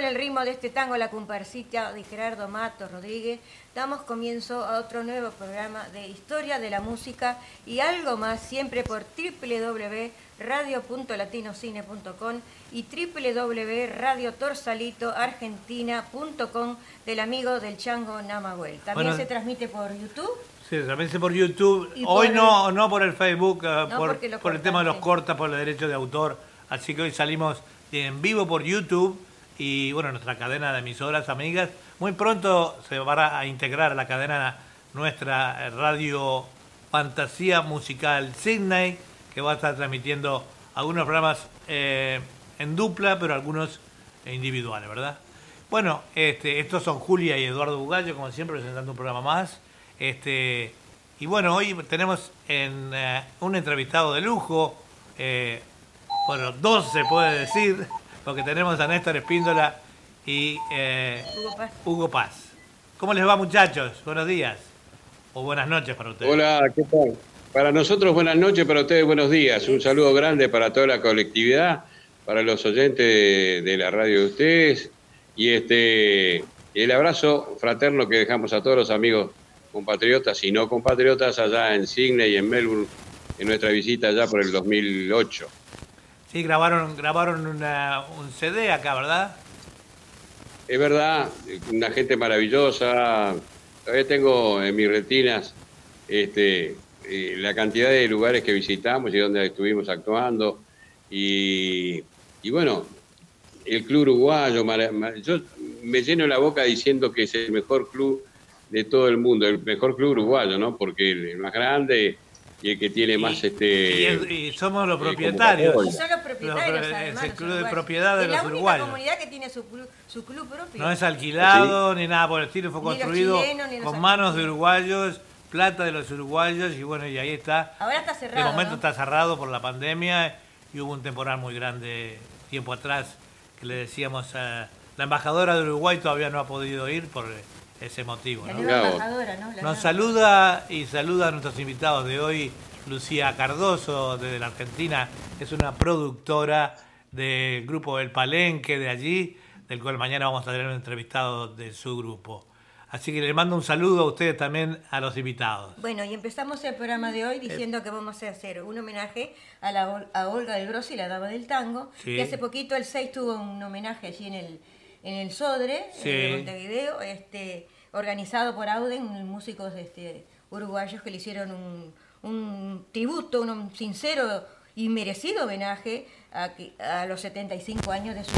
con el ritmo de este tango La Comparsita de Gerardo Mato Rodríguez, damos comienzo a otro nuevo programa de historia de la música y algo más, siempre por www.radio.latinocine.com y www.radiotorsalitoargentina.com del amigo del Chango Namahuel. También se transmite por YouTube. Sí, se transmite por YouTube. Hoy no, no por el Facebook, eh, por, por el tema de los cortas, por los derechos de autor. Así que hoy salimos en vivo por YouTube y bueno, nuestra cadena de emisoras amigas. Muy pronto se va a integrar a la cadena nuestra radio Fantasía Musical Sydney, que va a estar transmitiendo algunos programas eh, en dupla, pero algunos individuales, ¿verdad? Bueno, este, estos son Julia y Eduardo Bugallo, como siempre, presentando un programa más. Este, y bueno, hoy tenemos en, eh, un entrevistado de lujo, eh, bueno, dos se puede decir, porque tenemos a Néstor Espíndola y eh, Hugo, Paz. ¿Cómo les va muchachos? Buenos días o buenas noches para ustedes. Hola, ¿qué tal? Para nosotros buenas noches, para ustedes buenos días. Un saludo grande para toda la colectividad, para los oyentes de, la radio de ustedes y este el abrazo fraterno que dejamos a todos los amigos compatriotas y no compatriotas allá en Sydney y en Melbourne en nuestra visita allá por el 2008. Sí, grabaron, grabaron un CD acá, ¿verdad? Es verdad, una gente maravillosa. Todavía tengo en mis retinas este, eh, la cantidad de lugares que visitamos y donde estuvimos actuando. Y, bueno, el club uruguayo, yo me lleno la boca diciendo que es el mejor club de todo el mundo, el mejor club uruguayo, ¿no? Porque el más grande, y el que tiene más este y, somos los propietarios. Y son los propietarios además, es el club de propiedad de los uruguayos. es la comunidad que tiene su club, su club propio. No es alquilado ni nada por el estilo fue construido con manos de uruguayos plata de los uruguayos y bueno y ahí está. Ahora está cerrado de momento está cerrado por la pandemia y hubo un temporal muy grande tiempo atrás que le decíamos a la embajadora de Uruguay todavía no ha podido ir por ese motivo. ¿no? ¿no? Nos saluda y saluda a nuestros invitados de hoy, Lucía Cardoso, desde la Argentina, es una productora del grupo El Palenque de allí, del cual mañana vamos a tener un entrevistado de su grupo. Así que le mando un saludo a ustedes también, a los invitados. Bueno, y empezamos el programa de hoy diciendo que vamos a hacer un homenaje a, la, a Olga del Grossi, la dama del tango, y hace poquito el 6 tuvo un homenaje allí en el en el Sodre, en Montevideo, este, organizado por Auden, músicos este, uruguayos que le hicieron un, un tributo, un sincero y merecido homenaje a, a, los 75 años de su,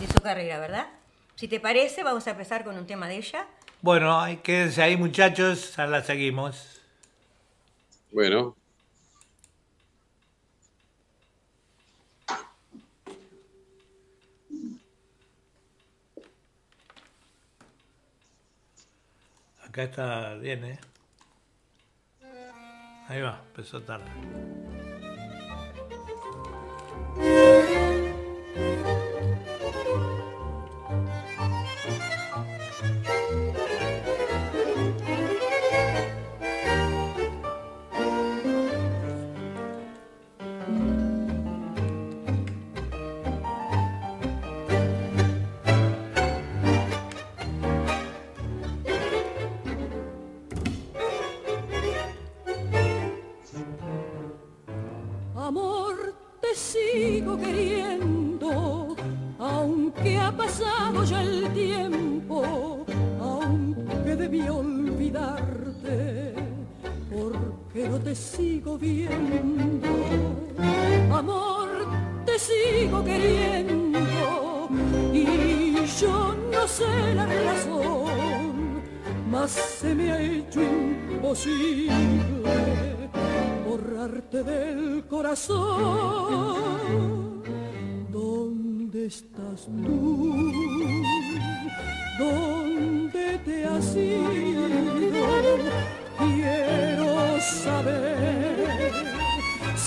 de su carrera, ¿verdad? Si te parece, vamos a empezar con un tema de ella. Bueno, quédense ahí muchachos, la seguimos. Bueno, Acá está bien, ¿eh? Ahí va, empezó tarde. te sigo viendo, amor, te sigo queriendo, y yo no sé la razón, mas se me ha hecho imposible borrarte del corazón. ¿Dónde estás tú? ¿Dónde te has ido?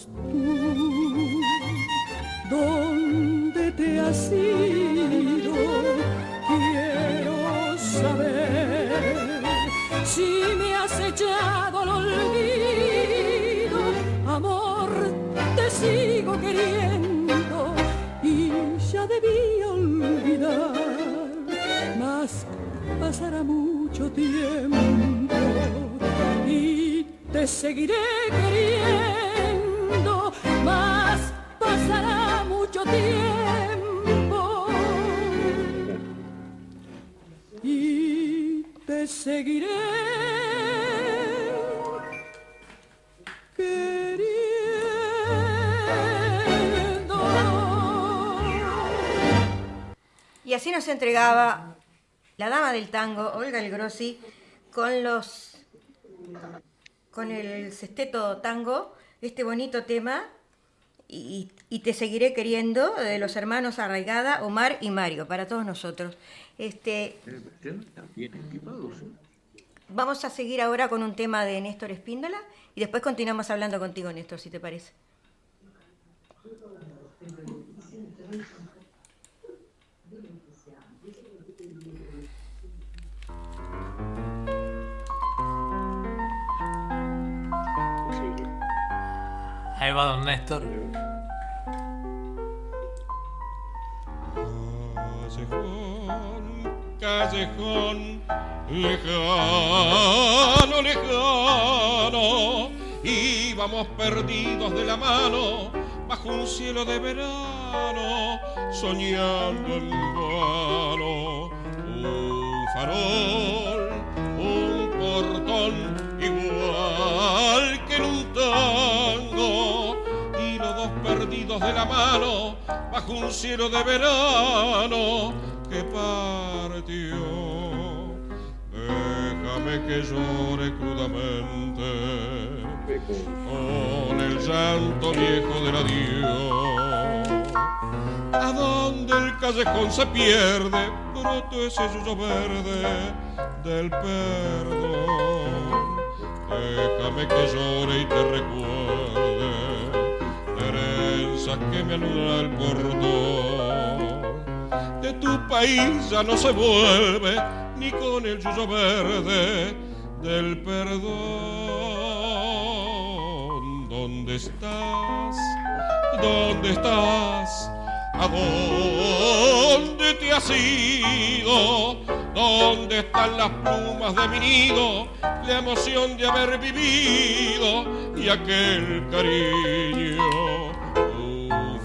tú? ¿Dónde te has ido? Quiero saber si me has echado al olvido. Amor, te sigo queriendo y ya debí olvidar. Mas pasará mucho tiempo y te seguiré queriendo mas pasará mucho tiempo. Y te seguiré Y así nos entregaba la dama del tango, Olga El Grossi, con los con el sesteto tango, este bonito tema, y, te seguiré queriendo, de los hermanos Arraigada, Omar y Mario, para todos nosotros. Este, vamos a seguir ahora con un tema de Néstor Espíndola y después continuamos hablando contigo, Néstor, si te parece. Ahí va don Néstor. Callejón, callejón, lejano, lejano, íbamos perdidos de la mano bajo un cielo de verano, soñando en vano un farol, un portón igual que en de la mano bajo un cielo de verano que partió. Déjame que llore crudamente con el llanto viejo del adiós. A donde el callejón se pierde, broto ese suyo verde del perdón Déjame que llore y te recuerde que me aluda el portón. De tu país ya no se vuelve ni con el yuyo verde del perdón. ¿Dónde estás? ¿Dónde estás? ¿A dónde te has ido? ¿Dónde están las plumas de mi nido? La emoción de haber vivido y aquel cariño.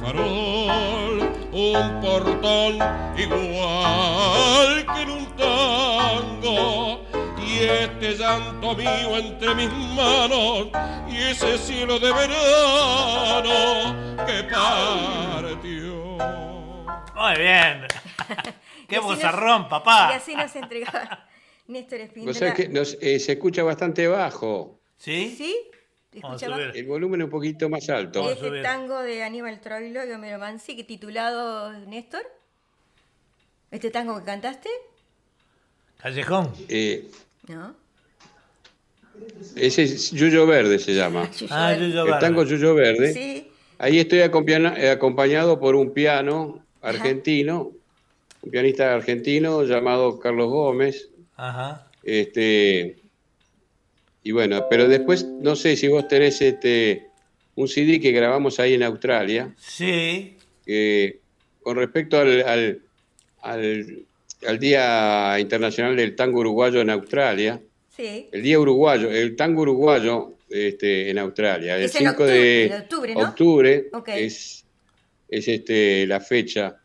Un farol, un portón igual que en un tango. Y este llanto mío entre mis manos y ese cielo de verano que partió. Muy bien. ¡Qué bozarrón, papá! Y así nos entregaba Néstor Espíndola. O sea que eh, se escucha bastante bajo. ¿Sí? ¿Sí? El volumen es un poquito más alto. Este tango de Aníbal Troilo y Homero Mansi, que titulado Néstor. ¿Este tango que cantaste? Callejón. Eh, no. Ese es Yuyo Verde se llama. ah, Yuyo Verde. El tango Yuyo Verde. Sí. Ahí estoy acompañado por un piano argentino, un pianista argentino llamado Carlos Gómez. Ajá. Este, y bueno, pero después no sé si vos tenés este un CD que grabamos ahí en Australia. Sí. con respecto al, al, Día Internacional del Tango Uruguayo en Australia. Sí. El Día Uruguayo, el tango uruguayo este, en Australia. El 5 de octubre, ¿no? octubre es, es este, la fecha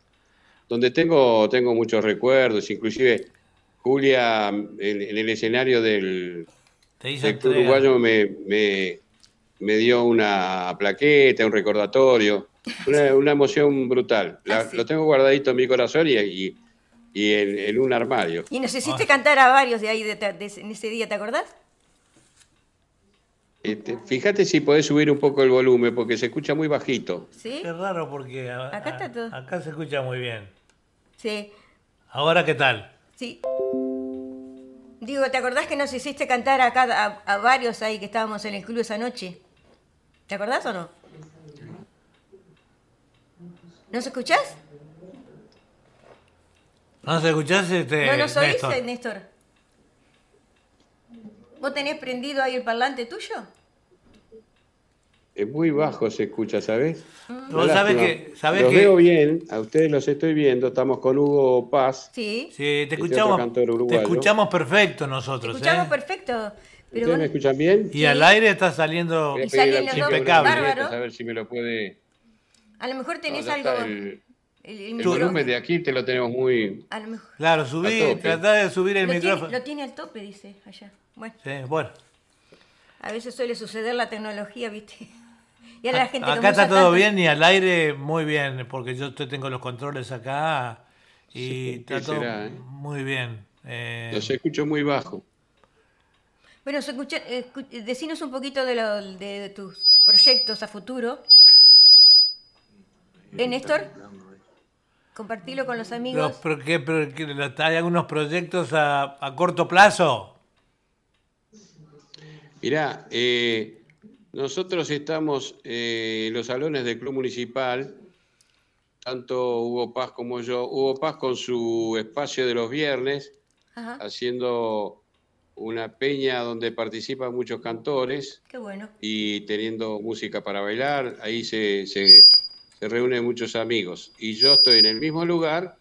donde tengo, tengo muchos recuerdos, inclusive Julia en, el escenario del, uruguayo me, me, dio una plaqueta, un recordatorio, una, emoción brutal. Ah, lo tengo guardadito en mi corazón y, y, en, un armario. Y nos hiciste cantar a varios de ahí en ese día, ¿te acordás? Este, fíjate si podés subir un poco el volumen porque se escucha muy bajito. ¿Sí? Es raro porque acá se escucha muy bien. Sí. ¿Ahora qué tal? Sí. Digo, ¿te acordás que nos hiciste cantar acá a, varios ahí que estábamos en el club esa noche? ¿Te acordás o no? ¿Nos escuchás? ¿No se escuchás este, ¿No nos oís, Néstor? Néstor? ¿Vos tenés prendido ahí el parlante tuyo? Es muy bajo se escucha, ¿sabes? No, sabes que, sabes los veo bien, a ustedes los estoy viendo, estamos con Hugo Paz. Sí. Sí, te este escuchamos. Te escuchamos perfecto nosotros. Te escuchamos ¿eh? perfecto. Pero ¿Ustedes me escuchan bien? Y al aire está saliendo impecable. A ver si me lo puede. A lo mejor tenés algo. El, el, volumen de aquí te lo tenemos muy. A lo mejor. Claro, subí, tratá de subir el micrófono. lo tiene al tope, dice allá. Bueno. Sí, bueno. A veces suele suceder la tecnología, ¿viste? Y ahora la gente acá está todo bien y al aire muy bien, porque yo tengo los controles acá y está todo eh? muy bien. Eh... Los escucho muy bajo. Bueno, escucha, decinos un poquito de, lo, de, tus proyectos a futuro. ¿Eh, Néstor? Compartilo con los amigos. ¿Pero, qué, pero, ¿Hay algunos proyectos a, a corto plazo? Mirá, eh, nosotros estamos eh, en los salones del Club Municipal, tanto Hugo Paz como yo. Hugo Paz con su espacio de los viernes, haciendo una peña donde participan muchos cantores. Qué bueno. Y teniendo música para bailar, ahí se, se, reúnen muchos amigos. Y yo estoy en el mismo lugar,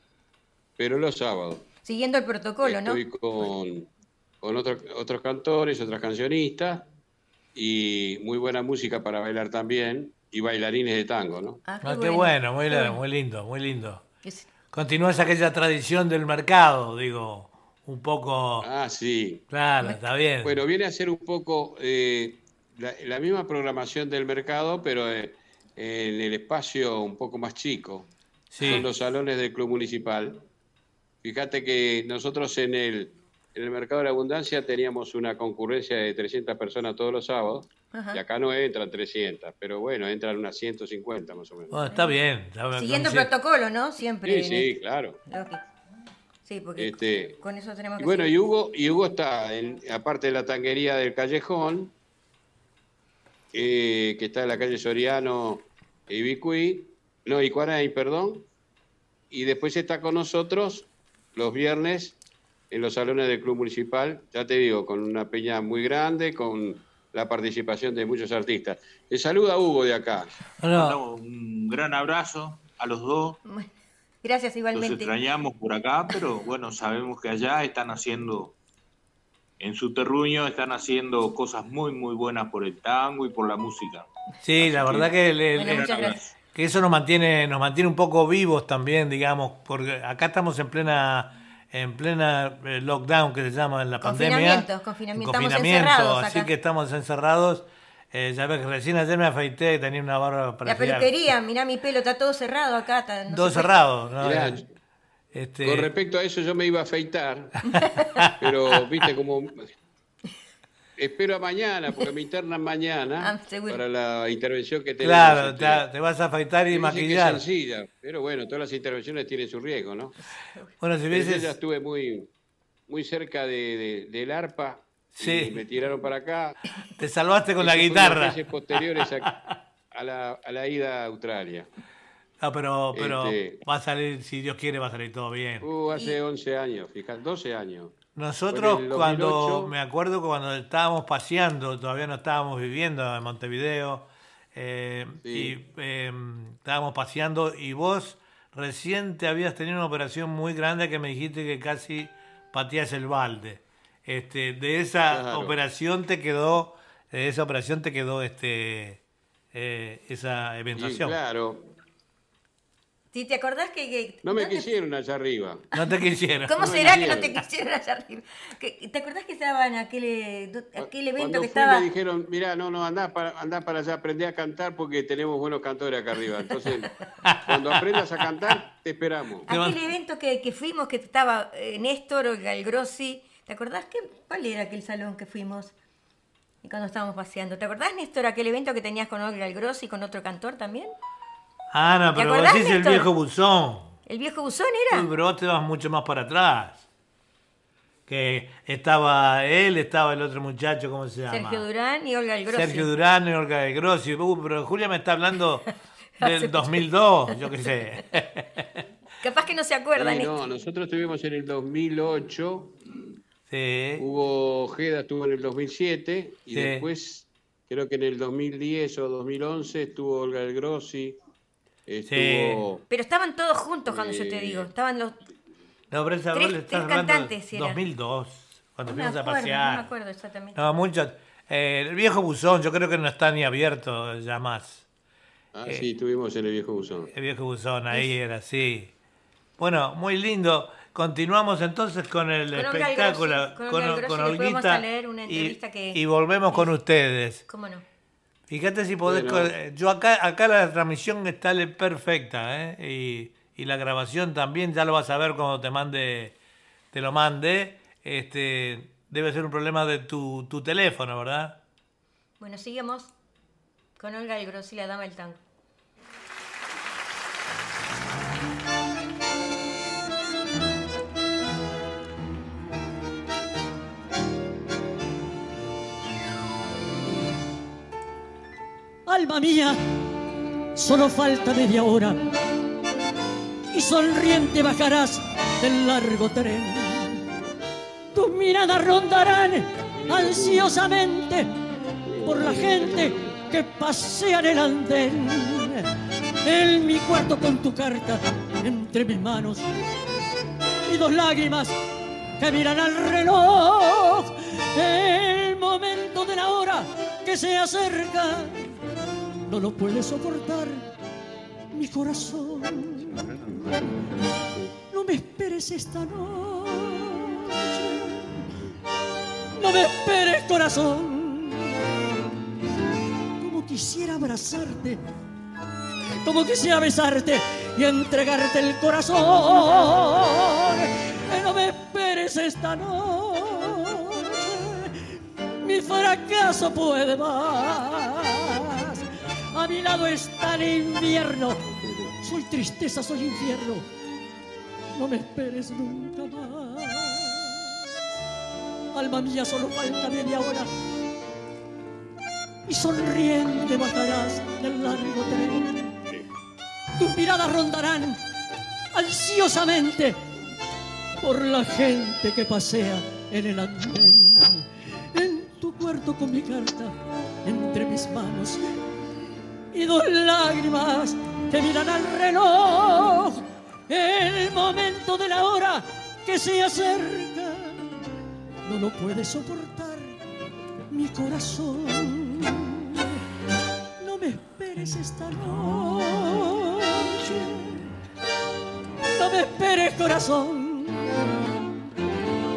pero los sábados. Siguiendo el protocolo, ¿no? Estoy con, con otros cantores, otras cancionistas y muy buena música para bailar también y bailarines de tango, ¿no? Ah, qué, ah, bueno, muy, muy lindo, muy lindo. Continúas aquella tradición del mercado, digo, un poco... Ah, sí. Claro, está bien. Bueno, viene a ser un poco eh, la, misma programación del mercado, pero eh, en el espacio un poco más chico. Sí. Son los salones del Club Municipal. Fíjate que nosotros en el en el mercado de la abundancia teníamos una concurrencia de 300 personas todos los sábados. Y acá no entran 300, pero bueno, entran unas 150 más o menos. está bien. Siguiendo el protocolo, ¿no? Siempre. Sí, sí, claro. Sí, porque este, con eso tenemos que. Y bueno, y Hugo, y Hugo está, en, aparte de la tanguería del Callejón, eh, que está en la calle Soriano y Bicuí, no, Icuaray, perdón. Y después está con nosotros los viernes en los salones del Club Municipal, ya te digo, con una peña muy grande, con la participación de muchos artistas. Le saluda Hugo de acá. Un gran abrazo a los dos. Gracias igualmente. Nos extrañamos por acá, pero bueno, sabemos que allá están haciendo, en su terruño, están haciendo cosas muy, muy buenas por el tango y por la música. Sí, la verdad que, que eso nos mantiene, nos mantiene un poco vivos también, digamos, porque acá estamos en plena en plena eh, lockdown que se llama en la pandemia. Confinamiento, confinamiento. así que estamos encerrados. Eh, ya ves que recién ayer me afeité y tenía una barba para La peluquería, mirá mi pelo, está todo cerrado acá. todo cerrado. ¿no? este... Con respecto a eso yo me iba a afeitar, pero viste como Espero a mañana, porque me internan mañana ah, para la intervención que tenemos. Claro, te, vas a afeitar y maquillar. Es sencilla, pero bueno, todas las intervenciones tienen su riesgo, ¿no? Bueno, si ves... ya estuve muy, muy cerca de, del arpa sí. y me tiraron para acá. Te salvaste con la guitarra. posteriores a, la, a la ida a Australia. No, pero, pero este va a salir, si Dios quiere, va a salir todo bien. Uh, hace 11 años, fíjate, 12 años. Nosotros cuando, me acuerdo cuando estábamos paseando, todavía no estábamos viviendo en Montevideo, eh, y em, estábamos paseando y vos recién te habías tenido una operación muy grande que me dijiste que casi patías el balde. Este, de esa operación te quedó, de esa operación te quedó este, eh, esa eventuación. claro, si te acordás que... no me quisieron allá arriba. No te quisieron. ¿Cómo será que no te quisieron allá arriba? ¿Te acordás que estaba en aquel, eh, aquel evento que estaba... me dijeron, mira, no, no, andá para, andá para allá, aprendí a cantar porque tenemos buenos cantores acá arriba. Entonces, cuando aprendas a cantar, te esperamos. Aquel evento que, que fuimos, que estaba eh, Néstor, o Grossi, ¿te acordás que, cuál era aquel salón que fuimos? Y cuando estábamos paseando. ¿Te acordás, Néstor, aquel evento que tenías con Olga Grossi y con otro cantor también? Ah, no, pero vos decís el viejo buzón. ¿El viejo buzón era? Uy, pero vos te vas mucho más para atrás. Que estaba él, estaba el otro muchacho, ¿cómo se llama? Sergio Durán y Olga del Grossi. Sergio Durán y Olga del Grossi. Uh, pero Julia me está hablando del 2002, yo qué sé. Capaz que no se acuerdan. no, nosotros estuvimos en el 2008. Sí. Hugo Ojeda estuvo en el 2007 y después creo que en el 2010 o 2011 estuvo Olga del Grossi. Estuvo, Pero estaban todos juntos cuando yo te digo. Estaban los no, pero esa tres, tres cantantes. 2002, cuando fuimos a pasear. No me acuerdo exactamente. No, mucho. Eh, el viejo buzón, yo creo que no está ni abierto ya más. Ah, sí, estuvimos en el viejo buzón. El viejo buzón, ahí era así. Bueno, muy lindo. Continuamos entonces con el espectáculo, con, con, Olguita. y, que... y, volvemos con ustedes. ¿Cómo no? Fíjate si podés. Yo acá, acá la transmisión está perfecta, ¿eh? Y y la grabación también, ya lo vas a ver cuando te mande, te lo mande. Este, debe ser un problema de tu, tu teléfono, ¿verdad? Bueno, seguimos con Olga el Grossi, la dama del tango. Alma mía, solo falta media hora y sonriente bajarás del largo tren. Tus miradas rondarán ansiosamente por la gente que pasea en el andén. En mi cuarto con tu carta entre mis manos y dos lágrimas que miran al reloj. El momento de la hora que se acerca no lo puede soportar mi corazón. No me esperes esta noche. No me esperes, corazón. Como quisiera abrazarte. Como quisiera besarte y entregarte el corazón. No me esperes esta noche. Mi fracaso puede más. A mi lado está el invierno soy tristeza, soy infierno. No me esperes nunca más. Alma mía, solo falta media hora. Y sonriente bajarás del largo tren. Tus miradas rondarán ansiosamente por la gente que pasea en el andén. En tu cuarto con mi carta entre mis manos y dos lágrimas te miran al reloj, el momento de la hora que se acerca, no lo puede soportar mi corazón. No me esperes esta noche, no me esperes corazón,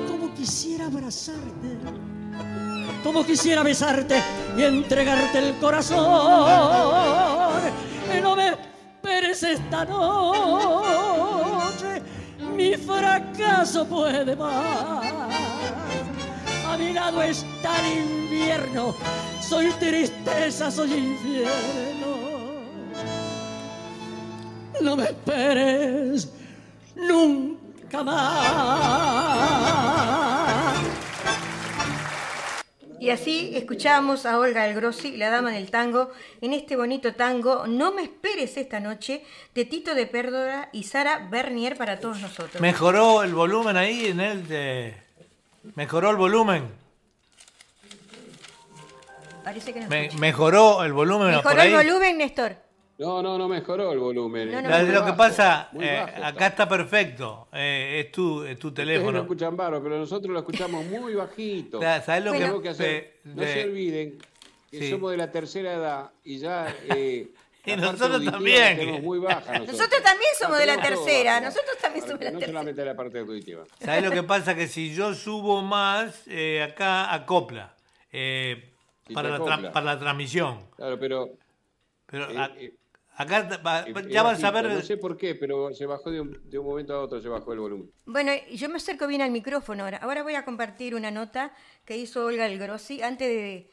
como quisiera abrazarte como quisiera besarte y entregarte el corazón. No me esperes esta noche, mi fracaso puede más. A mi lado está el invierno, soy tristeza, soy infierno. No me esperes nunca más. Y así escuchamos a Olga El Grossi, la dama del tango, en este bonito tango No me esperes esta noche, de Tito de Pérdora y Sara Bernier para todos nosotros. Mejoró el volumen ahí en el de... Mejoró el volumen. Parece que no Mejoró el volumen. Mejoró el volumen, Néstor. No, no, no mejoró el volumen. lo que pasa, eh, acá está perfecto. Eh, es, tu, es tu teléfono. no escuchan baro, pero nosotros lo escuchamos muy bajito. ¿Sabes lo que, hacer? no se olviden que somos de la tercera edad y ya. Eh, y nosotros también. Muy baja nosotros. también somos de la tercera. Nosotros también somos de la tercera. No solamente la parte auditiva. ¿Sabes lo que pasa? Que si yo subo más, acá acopla. para, La para la transmisión. Claro, pero. Pero Acá ya vas a ver. No sé por qué, pero se bajó de un, momento a otro, se bajó el volumen. Bueno, yo me acerco bien al micrófono ahora. Ahora voy a compartir una nota que hizo Olga El Grossi antes de,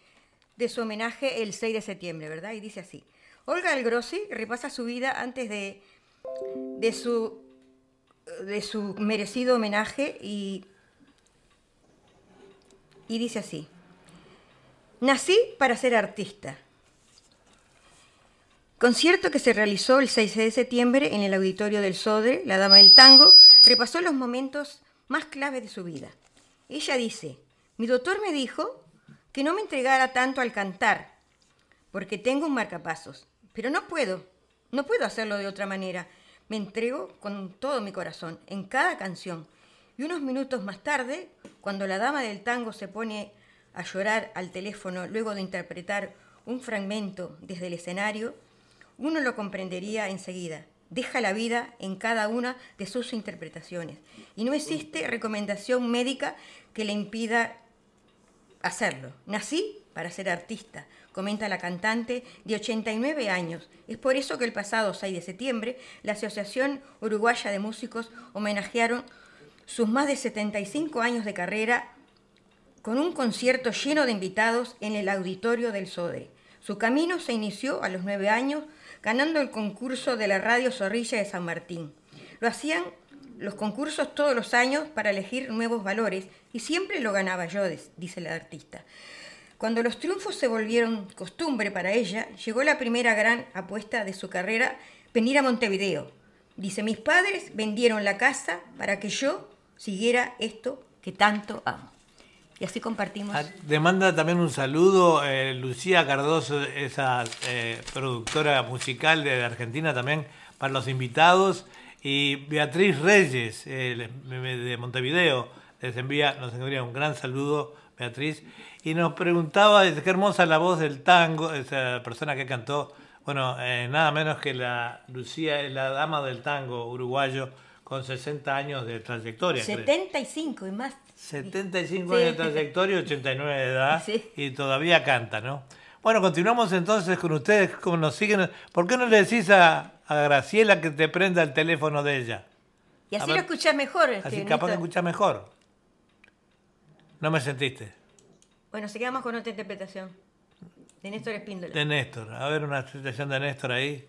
de su homenaje el 6 de septiembre, ¿verdad? Y dice así: Olga El Grossi repasa su vida antes de, de, su, de su merecido homenaje y, y dice así: Nací para ser artista Concierto que se realizó el 6 de septiembre en el auditorio del Sodre, la Dama del Tango, repasó los momentos más claves de su vida. Ella dice, mi doctor me dijo que no me entregara tanto al cantar, porque tengo un marcapasos. Pero no puedo, no puedo hacerlo de otra manera. Me entrego con todo mi corazón, en cada canción. Y unos minutos más tarde, cuando la dama del tango se pone a llorar al teléfono luego de interpretar un fragmento desde el escenario, uno lo comprendería enseguida. Deja la vida en cada una de sus interpretaciones. Y no existe recomendación médica que le impida hacerlo. Nací para ser artista, comenta la cantante de 89 años. Es por eso que el pasado 6 de septiembre la Asociación Uruguaya de Músicos homenajearon sus más de 75 años de carrera con un concierto lleno de invitados en el auditorio del SODE. Su camino se inició a los nueve años ganando el concurso de la radio Zorrilla de San Martín. Lo hacían los concursos todos los años para elegir nuevos valores y siempre lo ganaba yo, dice la artista. Cuando los triunfos se volvieron costumbre para ella, llegó la primera gran apuesta de su carrera, venir a Montevideo. Dice, mis padres vendieron la casa para que yo siguiera esto que tanto amo. Y así compartimos. Demanda ah, también un saludo eh, Lucía Cardoso, esa eh, productora musical de Argentina también, para los invitados. Y Beatriz Reyes, eh, de Montevideo, les envía, nos envía un gran saludo, Beatriz y nos preguntaba, qué hermosa la voz del tango, esa persona que cantó, bueno, nada menos que la Lucía, la dama del tango uruguayo, con 60 años de trayectoria. 75 y más. 75 años de trayectoria, 89 de edad, y todavía canta, ¿no? Bueno, continuamos entonces con ustedes, como nos siguen. ¿Por qué no le decís a, Graciela que te prenda el teléfono de ella? Y así lo escuchas mejor. Este, así capaz que escuchas mejor. ¿No me sentiste? Bueno, seguimos con otra interpretación. De Néstor Espíndola. De Néstor. A ver una interpretación de Néstor ahí.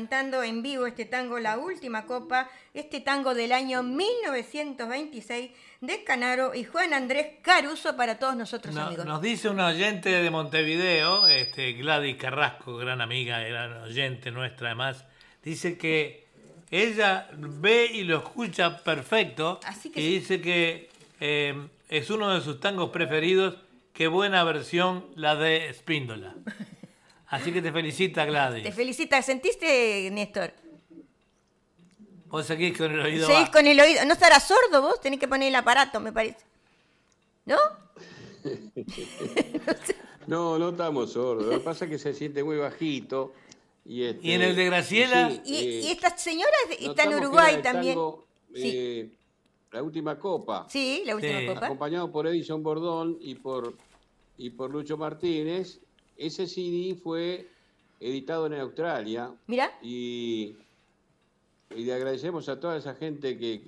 Cantando en vivo este tango La Última Copa, este tango del año 1926 de Canaro y Juan Andrés Caruso para todos nosotros amigos. Nos dice una oyente de Montevideo, este, Gladys Carrasco, gran amiga, gran oyente nuestra además, dice que ella ve y lo escucha perfecto y dice que eh, es uno de sus tangos preferidos. Qué buena versión la de Espíndola. Así que te felicita Gladys. Te felicita. ¿Sentiste, Néstor? Vos seguís con el oído. Seguís con el oído. ¿No estarás sordo vos? Tenés que poner el aparato, me parece. ¿No? no, no estamos sordos. Lo que pasa es que se siente muy bajito. Y, este, ¿Y en el de Graciela. y, eh, esta señora está en Uruguay también. sí. Eh, la última copa. Sí, la última copa. Acompañado por Edison Bordón y por, y por Lucho Martínez. Ese CD fue editado en Australia. Mira. Y, y le agradecemos a toda esa gente que,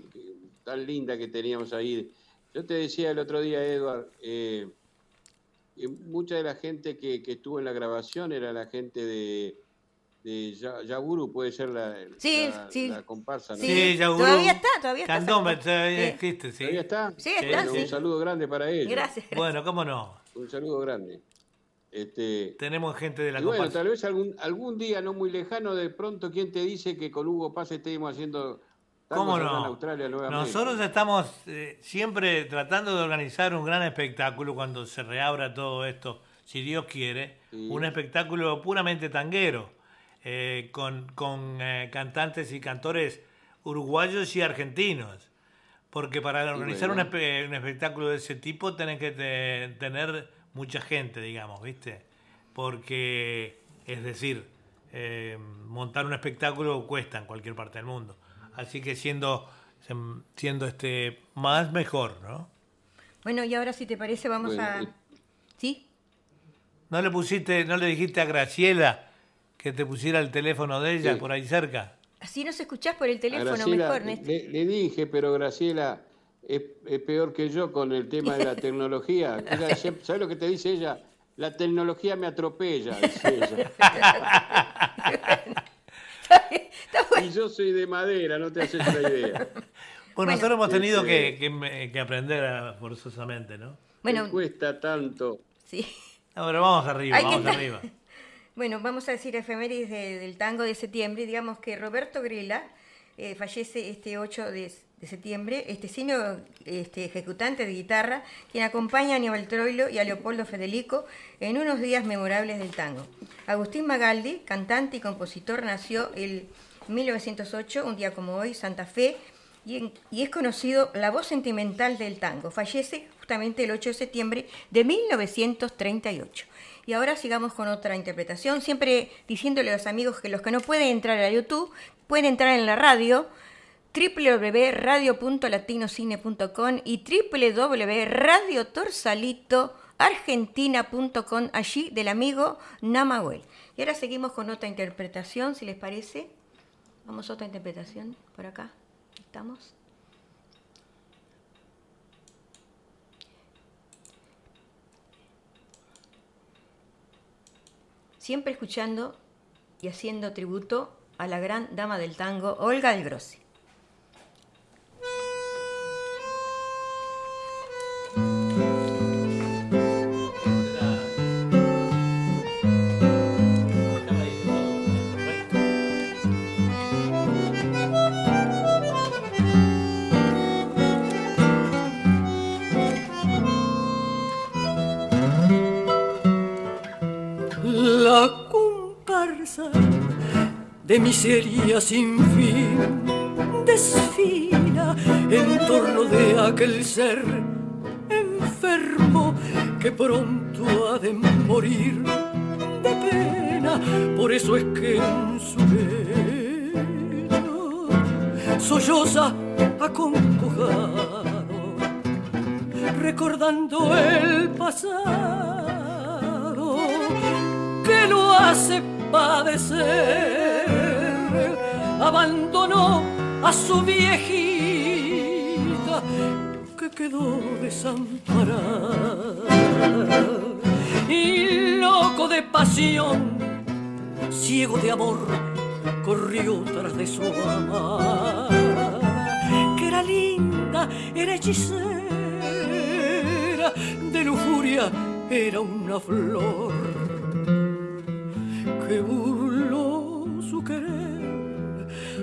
tan linda que teníamos ahí. Yo te decía el otro día, Edward, eh, mucha de la gente que, que estuvo en la grabación era la gente de, de Yaguru puede ser la, sí, la, comparsa. ¿no? Sí, Yaguru. Todavía está, todavía está. Candoma, todavía existe, sí. ¿Todavía está? Sí, está, Un saludo grande para ellos. Gracias, Bueno, cómo no. Un saludo grande. Este, Tenemos gente de la y Bueno, tal vez algún, algún día no muy lejano, de pronto, ¿quién te dice que con Hugo Paz estemos haciendo ¿Cómo no? En Australia Nosotros estamos eh, siempre tratando de organizar un gran espectáculo cuando se reabra todo esto, si Dios quiere, un espectáculo puramente tanguero eh, con, con eh, cantantes y cantores uruguayos y argentinos. Porque para organizar un, espectáculo de ese tipo tenés que tener mucha gente, digamos, ¿viste? Porque, es decir, eh, montar un espectáculo cuesta en cualquier parte del mundo. Así que siendo, siendo este más mejor, ¿no? Bueno, y ahora si te parece vamos a... ¿Sí? ¿No le pusiste, no le dijiste a Graciela que te pusiera el teléfono de ella por ahí cerca. Así nos escuchás por el teléfono mejor, Néstor. Le, dije, pero Graciela es, peor que yo con el tema de la tecnología. ¿Sabes lo que te dice ella? La tecnología me atropella, dice ella. y yo soy de madera, no te haces la idea. Bueno, nosotros hemos tenido este, que, aprender forzosamente, ¿no? Bueno, cuesta tanto. Sí. Ahora vamos arriba, vamos arriba. Bueno, vamos a decir efemérides del tango de septiembre. Digamos que Roberto Grela eh, fallece este 8 de, septiembre, este sino este, ejecutante de guitarra, quien acompaña a Aníbal Troilo y a Leopoldo Federico en unos días memorables del tango. Agustín Magaldi, cantante y compositor, nació el 1908, un día como hoy, Santa Fe, y, y, es conocido la voz sentimental del tango. Fallece justamente el 8 de septiembre de 1938. Y ahora sigamos con otra interpretación, siempre diciéndole a los amigos que los que no pueden entrar a YouTube, pueden entrar en la radio www.radio.latinocine.com y www.radiotorsalitoargentina.com allí del amigo Namahuel. Y ahora seguimos con otra interpretación, si les parece. Vamos a otra interpretación por acá. ¿Estamos? siempre escuchando y haciendo tributo a la gran dama del tango, Olga del Grossi. De miseria sin fin desfila en torno de aquel ser enfermo que pronto ha de morir de pena. Por eso es que en su lecho solloza acongojado, recordando el pasado que lo hace padecer abandonó a su viejita que quedó desamparada. Y loco de pasión ciego de amor, corrió tras de su amada, que era linda, era hechicera, de lujuria era una flor que burló su querer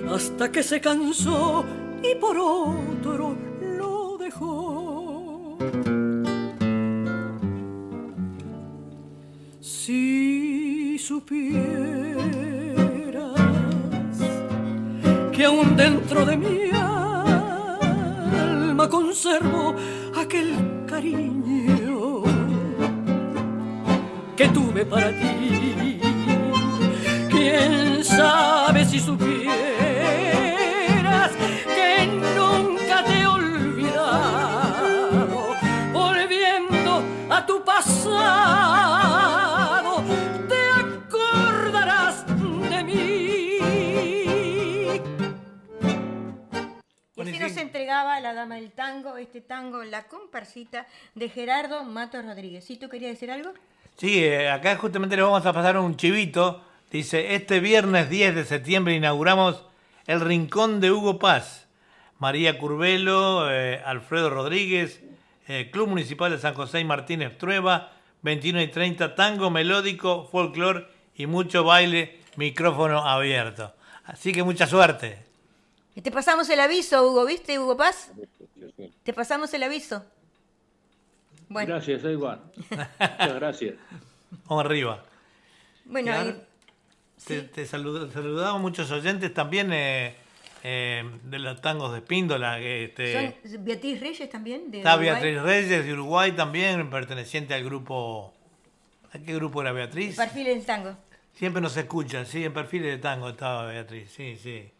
hasta que se cansó y por otro lo dejó. Si supieras que aún dentro de mi alma conservo aquel cariño que tuve para ti. ¿Quién sabe si supieras la dama del tango, este tango, la comparsita de Gerardo Mato Rodríguez. ¿Sí tú querías decir algo? Sí, eh, acá justamente le vamos a pasar un chivito. Dice, este viernes 10 de septiembre inauguramos el Rincón de Hugo Paz. María Curvelo, eh, Alfredo Rodríguez, eh, Club Municipal de San José y Martínez Trueba, 21 y 30, tango melódico, folclore y mucho baile, micrófono abierto. Así que mucha suerte. Te pasamos el aviso, Hugo, ¿viste, Hugo Paz? Te pasamos el aviso. Gracias, igual. Muchas gracias. Vamos arriba. Bueno, te, saludamos muchos oyentes también eh, eh, de los tangos de Espíndola. Este, ¿Son Beatriz Reyes también? De está Beatriz Reyes de Uruguay también, perteneciente al grupo. ¿A qué grupo era Beatriz? Perfiles del Tango. Siempre nos escucha, sí, en Perfiles de Tango estaba Beatriz, sí, sí.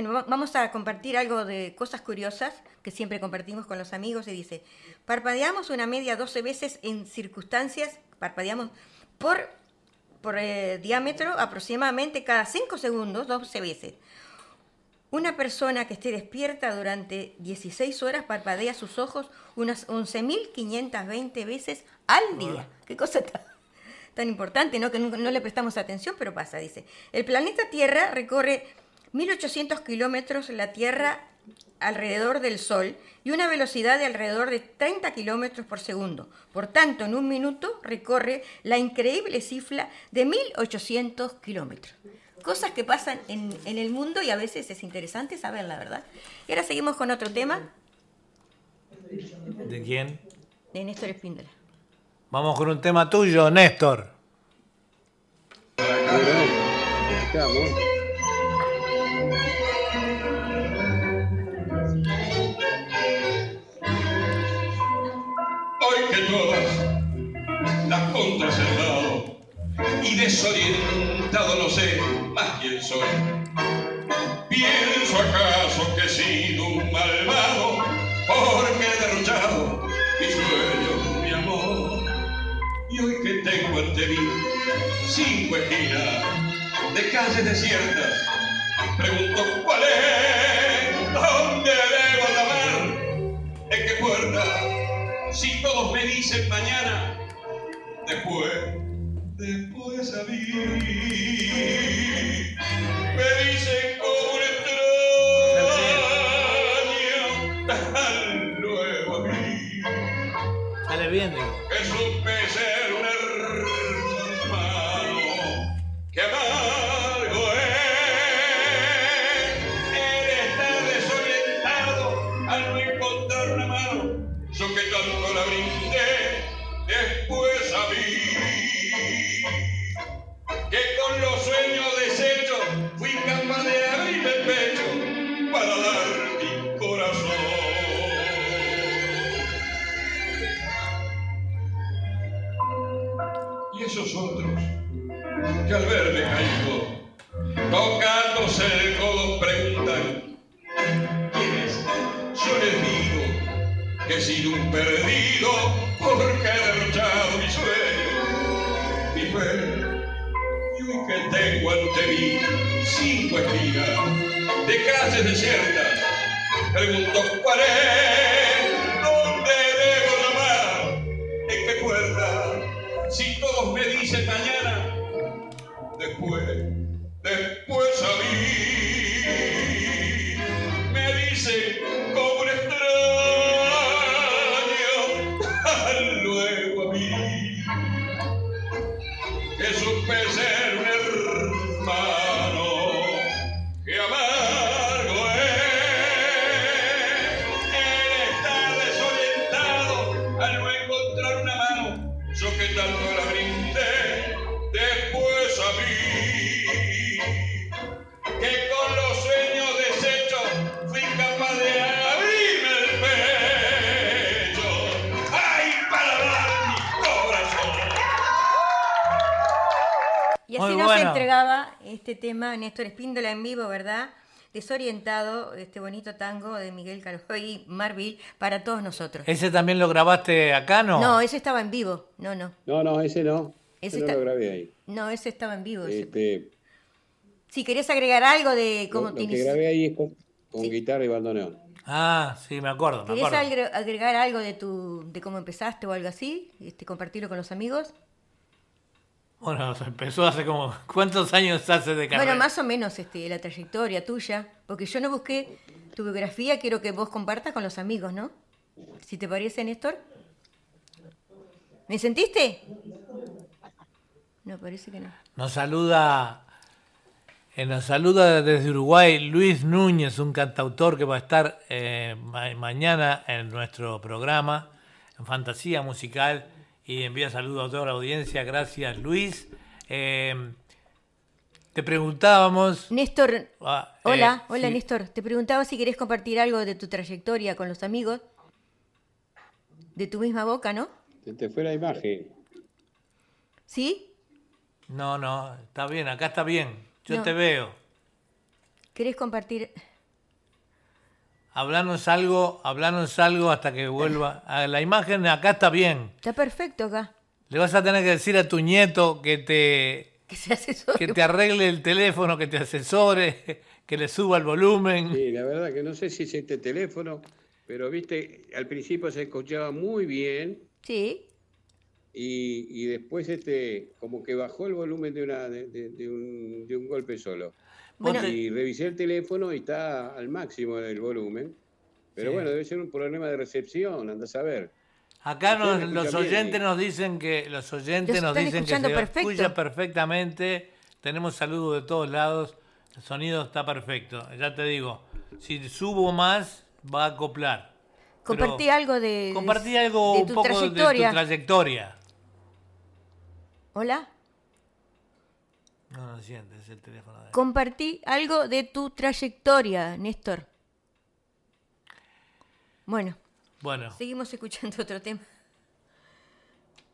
Bueno, vamos a compartir algo de cosas curiosas que siempre compartimos con los amigos y dice, parpadeamos una media 12 veces en circunstancias, parpadeamos por, por eh, diámetro aproximadamente cada 5 segundos, 12 veces. Una persona que esté despierta durante 16 horas parpadea sus ojos unas 11.520 veces al día. Qué cosa tan, importante, ¿no? Que no, no le prestamos atención, pero pasa, dice. El planeta Tierra recorre 1.800 kilómetros la Tierra alrededor del Sol y una velocidad de alrededor de 30 kilómetros por segundo. Por tanto, en un minuto recorre la increíble cifra de 1.800 kilómetros. Cosas que pasan en, el mundo y a veces es interesante saber la verdad. Y ahora seguimos con otro tema. ¿De quién? De Néstor Espíndola. Vamos con un tema tuyo, Néstor. Y desorientado no sé más quién soy. Pienso acaso que he sido un malvado porque he derrochado mi sueño, mi amor. Y hoy que tengo ante mí cinco esquinas de calles desiertas, pregunto cuál es, dónde debo llamar, en qué puerta si todos me dicen mañana, después, después a mí, pregunto cuál es, dónde debo llamar, en qué puerta, si todos me dicen mañana, después Néstor Espíndola en vivo, ¿verdad? desorientado, este bonito tango de Miguel y Marvil para todos nosotros. ¿Ese también lo grabaste acá, no? No, ese estaba en vivo, no, no. No, no, ese no. Ese no lo grabé ahí. No, ese estaba en vivo. Este... Si querés agregar algo de cómo Lo, lo que grabé ahí es con, guitarra y bandoneón. Ah, sí, me acuerdo. ¿Querés agregar algo de tu de cómo empezaste o algo así? Este, compartirlo con los amigos. Bueno, empezó hace como... ¿Cuántos años hace de carrera? Bueno, más o menos este, la trayectoria tuya, porque yo no busqué tu biografía, quiero que vos compartas con los amigos, ¿no? Si te parece, Néstor. ¿Me sentiste? No, parece que no. Nos saluda, eh, nos saluda desde Uruguay Luis Núñez, un cantautor que va a estar eh, mañana en nuestro programa, en Fantasía Musical y envía saludos a toda la audiencia. Gracias, Luis. Eh, te preguntábamos. Néstor. Ah, eh, hola, hola, Néstor. Te preguntaba si querés compartir algo de tu trayectoria con los amigos. De tu misma boca, ¿no? Se te fue la imagen. ¿Sí? No, no, está bien, acá está bien. Yo te veo. ¿Querés compartir? Hablanos algo, hablanos algo hasta que vuelva. Ah, la imagen acá está bien. Está perfecto acá. Le vas a tener que decir a tu nieto que te que, te arregle el teléfono, que te asesore, que le suba el volumen. Sí, la verdad que no sé si es este teléfono, pero viste, al principio se escuchaba muy bien. Sí. Y, después este como que bajó el volumen de una de un golpe solo y revisé el teléfono y está al máximo el volumen. Pero bueno, debe ser un problema de recepción, anda a saber. Acá los oyentes nos dicen que los oyentes nos dicen que se escucha perfectamente. Tenemos saludos de todos lados. El sonido está perfecto. Ya te digo, si subo más va a acoplar. Compartí algo de compartí algo un poco de tu trayectoria. Hola. No, no sientes el teléfono. De... Compartí algo de tu trayectoria, Néstor. Bueno. Bueno. Seguimos escuchando otro tema.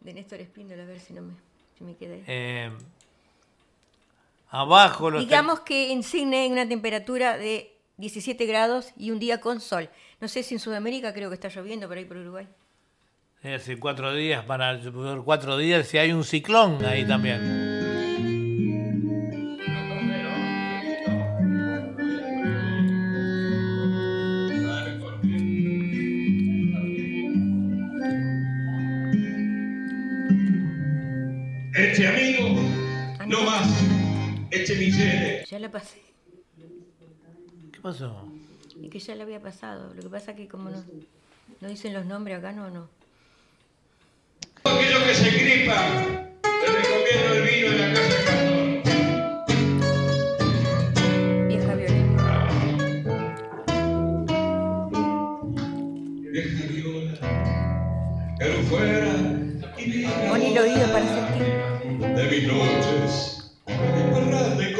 De Néstor Espíndola, a ver si no me, si me quedé. Eh, abajo los Digamos que en Cine hay una temperatura de 17 grados y un día con sol. No sé si en Sudamérica creo que está lloviendo por ahí por Uruguay. hace cuatro días, para cuatro días, si hay un ciclón ahí también. La pasé. ¿Qué pasó? Es que ya le había pasado. Lo que pasa es que como no, no dicen los nombres acá, no, no. Aquellos que se gripan, te recomiendo el vino de la casa de Castor. Vieja Viola. Vieja Viola, pero fuera y Poní el oído para sentir de mis noches de parranda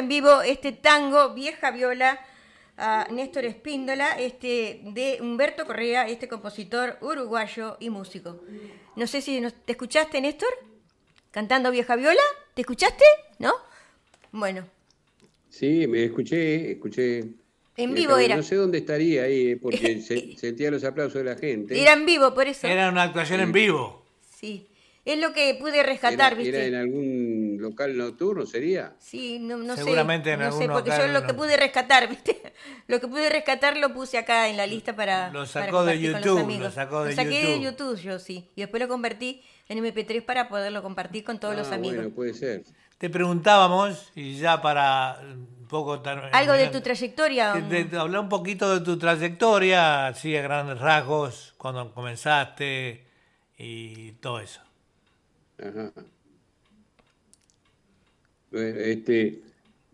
en vivo este tango Vieja Viola a Néstor Espíndola, este de Humberto Correa, este compositor uruguayo y músico. No sé si nos- te escuchaste, Néstor, cantando Vieja Viola. ¿Te escuchaste? ¿No? Bueno, Sí, me escuché, escuché. en Eh, vivo era. No sé dónde estaría ahí, eh, porque se- sentía los aplausos de la gente. Era en vivo, por eso. Era una actuación en vivo. Sí. Es lo que pude rescatar, Era- ¿viste? era en algún local nocturno, ¿sería? Sí, no, no Seguramente sé. en no algún sé, porque yo lo no. que pude rescatar, ¿viste? Lo que pude rescatar lo puse acá en la lista para. Lo para sacó de YouTube, lo sacó de saqué de YouTube. Yo sí. Y después lo convertí en MP3 para poderlo compartir con todos los Ah, amigos. Bueno, puede ser. Te preguntábamos, y ya para un poco... Algo de tu trayectoria. que de- de hablar un poquito de tu trayectoria, así a grandes rasgos, cuando comenzaste y todo eso. Ajá. Este,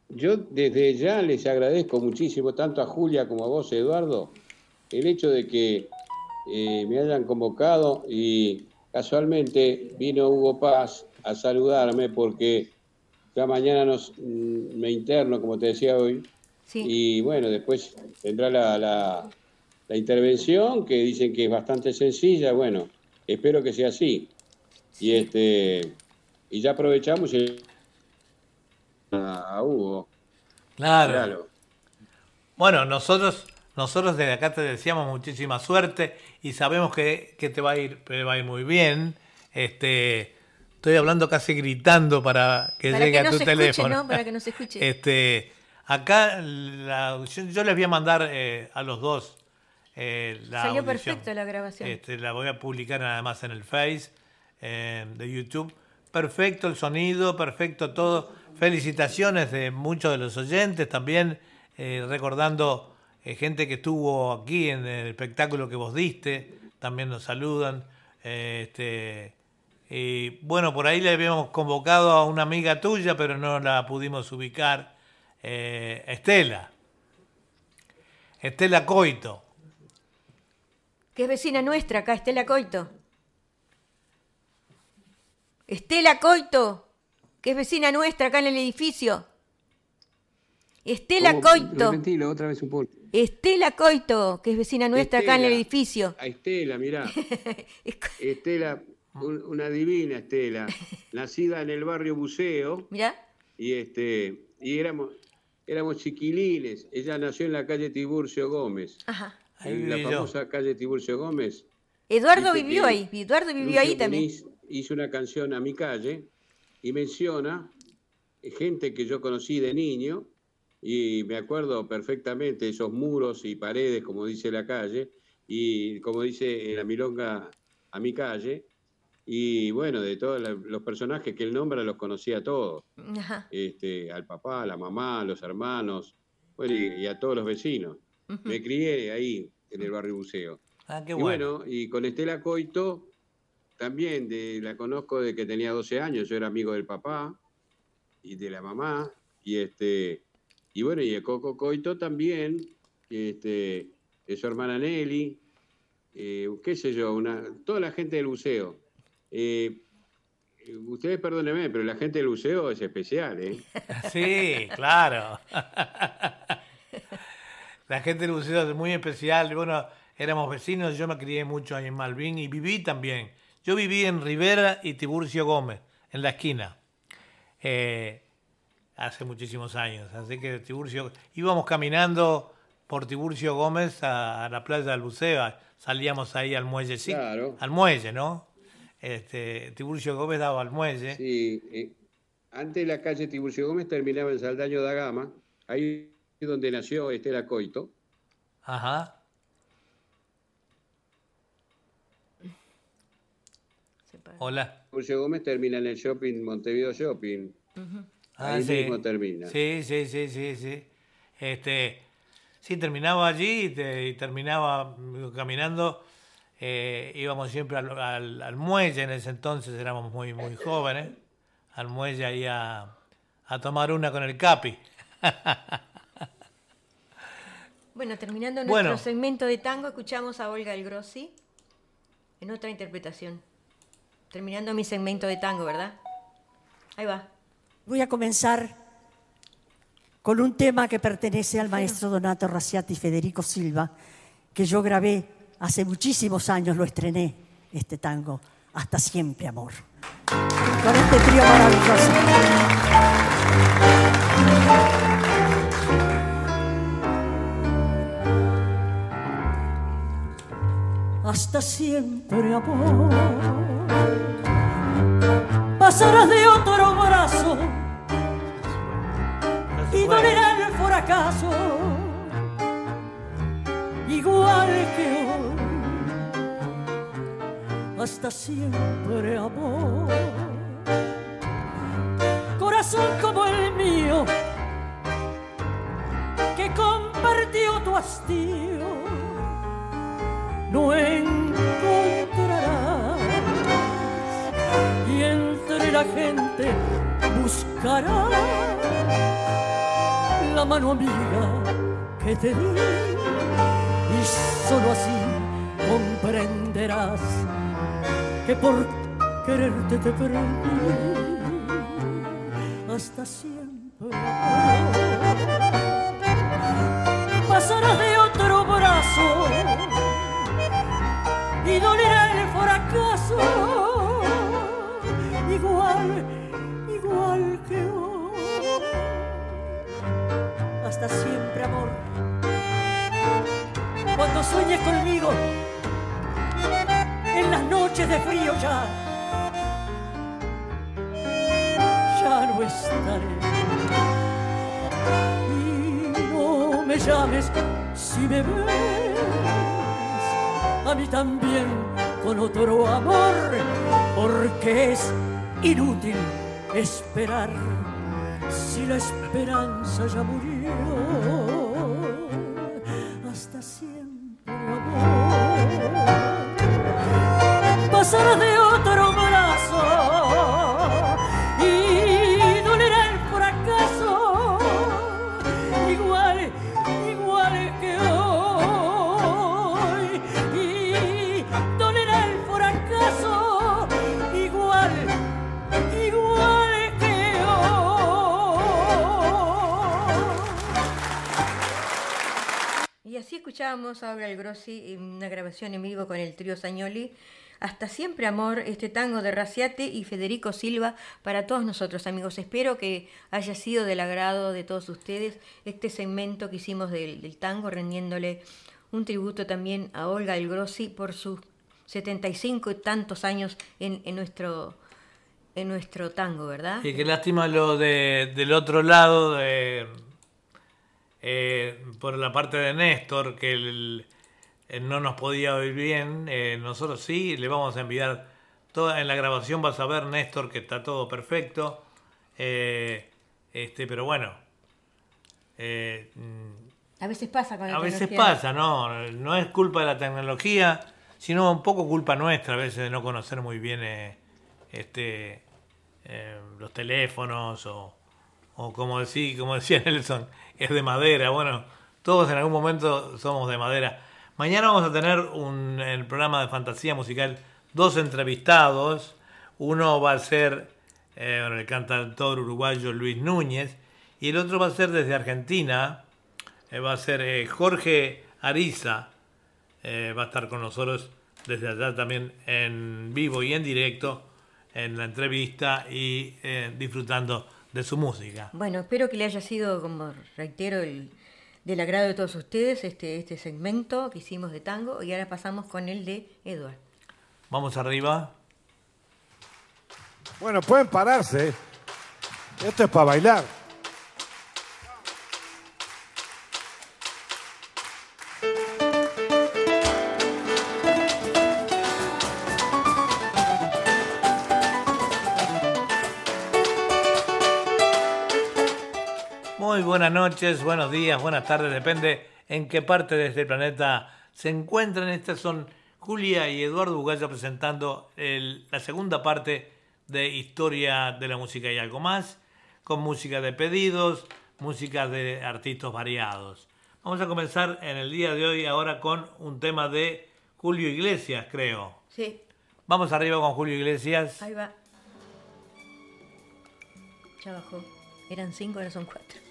yo desde ya les agradezco muchísimo, tanto a Julia como a vos, Eduardo, el hecho de que eh, me hayan convocado y casualmente vino Hugo Paz a saludarme porque ya mañana nos, mm, me interno, como te decía hoy, Sí. y bueno, después tendrá la, la, la intervención que dicen que es bastante sencilla. Bueno, espero que sea así. Y este y ya aprovechamos y a, a Hugo. Claro. Claro. Bueno, nosotros, nosotros desde acá te deseamos muchísima suerte y sabemos que, que te va a ir, te va a ir muy bien. Este, estoy hablando casi gritando para que Para llegue que no a tu se escuche, teléfono. ¿no? Para que no se escuche. Este, acá la- yo, yo les voy a mandar eh, a los dos eh, la Salió audición. perfecto la grabación. Este, la voy a publicar además en el Face eh, de YouTube. Perfecto el sonido, perfecto todo. Felicitaciones de muchos de los oyentes también, eh, recordando eh, gente que estuvo aquí en el espectáculo que vos diste, también nos saludan. Eh, este, y bueno, por ahí le habíamos convocado a una amiga tuya, pero no la pudimos ubicar, Estela. Estela Coito. Que es vecina nuestra acá, Estela Coito. Estela Coito, que es vecina nuestra acá en el edificio. Estela ¿Cómo? Coito. Repetilo otra vez un poco. Estela Coito, que es vecina nuestra acá en el edificio. A Estela, mirá. Estela, un- una divina Estela, nacida en el barrio Buceo. Mirá. y este y éramos éramos chiquilines. Ella nació en la calle Tiburcio Gómez, Ajá. Ahí en la famosa calle Tiburcio Gómez. Eduardo vivió ahí. Eduardo vivió Lucio ahí también. Muniz hizo una canción a mi calle y menciona gente que yo conocí de niño y me acuerdo perfectamente esos muros y paredes, como dice la calle, y como dice en la milonga a mi calle, y bueno, de todos los personajes que él nombra los conocía todos, Ajá. este, al papá, a la mamá, a los hermanos, bueno, y, y a todos los vecinos. Me crié ahí, en el barrio Buceo. Ah, qué Y bueno. bueno, y con Estela Coito también de, la conozco de que tenía 12 años, yo era amigo del papá y de la mamá, y este y bueno, y el Coco Coito también, este, es su hermana Nelly, eh, qué sé yo, una, toda la gente del buceo. Eh, ustedes perdónenme, pero la gente del buceo es especial, ¿eh? Sí, claro. La gente del buceo es muy especial. Bueno, éramos vecinos, yo me crié mucho en Malvin y viví también. Yo viví en Rivera y Tiburcio Gómez, en la esquina. Eh, hace muchísimos años. Así que Tiburcio, íbamos caminando por Tiburcio Gómez a, la playa del Buceo, salíamos ahí al muelle, sí, al muelle, ¿no? Este, Tiburcio Gómez daba al muelle. Sí, eh, antes la calle Tiburcio Gómez terminaba en Saldaño da Gama, ahí es donde nació Estela Coito. Ajá. Hola. Tiburcio Gómez termina en el shopping Montevideo Shopping. Ah, Ahí sí. mismo termina. Sí, sí, sí, sí, sí. Este, sí, terminaba allí y, terminaba caminando. Eh, íbamos siempre al, muelle, en ese entonces éramos muy, muy jóvenes, al muelle ahí a, tomar una con el Capi. Bueno, terminando nuestro segmento de tango, escuchamos a Olga El Grossi en otra interpretación. Terminando mi segmento de tango, ¿verdad? Ahí va. Voy a comenzar con un tema que pertenece al maestro Donato Raciati y Federico Silva, que yo grabé hace muchísimos años, lo estrené, este tango, Hasta siempre, amor. Con este trío maravilloso. Hasta siempre, amor pasarás de otro brazo y dolerá el fracaso igual que hoy hasta siempre amor. Corazón como el mío que compartió tu hastío no encontrarás la gente buscará la mano amiga que te di y solo así comprenderás que por quererte te perdí hasta siempre. Hasta siempre, amor. Cuando sueñes conmigo, en las noches de frío ya, ya no estaré. Y no me llames si me ves, a mí también con otro amor, porque es inútil esperar si la esperanza ya murió. Hasta Escuchábamos a El Grossi una grabación en vivo con el trío Sañoli. Hasta siempre, amor, este tango de Raciate y Federico Silva para todos nosotros, amigos. Espero que haya sido del agrado de todos ustedes este segmento que hicimos del, tango, rendiéndole un tributo también a Olga El Grossi por sus 75 y tantos años en, nuestro en nuestro tango, ¿verdad? Y qué lástima lo de, del otro lado, de, eh, por la parte de Néstor, que el- él no nos podía oír bien. eh, nosotros sí, le vamos a enviar toda en la grabación vas a ver Néstor que está todo perfecto. eh, este, pero bueno, eh, A veces pasa con la a veces pasa, ¿no? No es culpa de la tecnología, sino un poco culpa nuestra a veces de no conocer muy bien eh, este, eh, los teléfonos o, o como, decía, como decía Nelson, es de madera. Bueno, todos en algún momento somos de madera. Mañana vamos a tener un, el programa de fantasía musical dos entrevistados. Uno va a ser eh, el cantautor uruguayo Luis Núñez y el otro va a ser desde Argentina. Eh, va a ser eh, Jorge Ariza. va a estar con nosotros desde allá también en vivo y en directo en la entrevista y disfrutando de su música. Bueno, espero que le haya sido, como reitero, el, del agrado de todos ustedes este, este segmento que hicimos de tango y ahora pasamos con el de Eduard. Vamos arriba. Bueno, pueden pararse. Esto es para bailar. Buenas noches, buenos días, buenas tardes, depende en qué parte de este planeta se encuentran. Estas son Julia y Eduardo Bugaya presentando la segunda parte de Historia de la Música y algo más, con música de pedidos, música de artistas variados. Vamos a comenzar en el día de hoy ahora con un tema de Julio Iglesias, creo. Sí. Vamos arriba con Julio Iglesias. Ahí va. Ya bajó. Eran cinco, ahora son cuatro.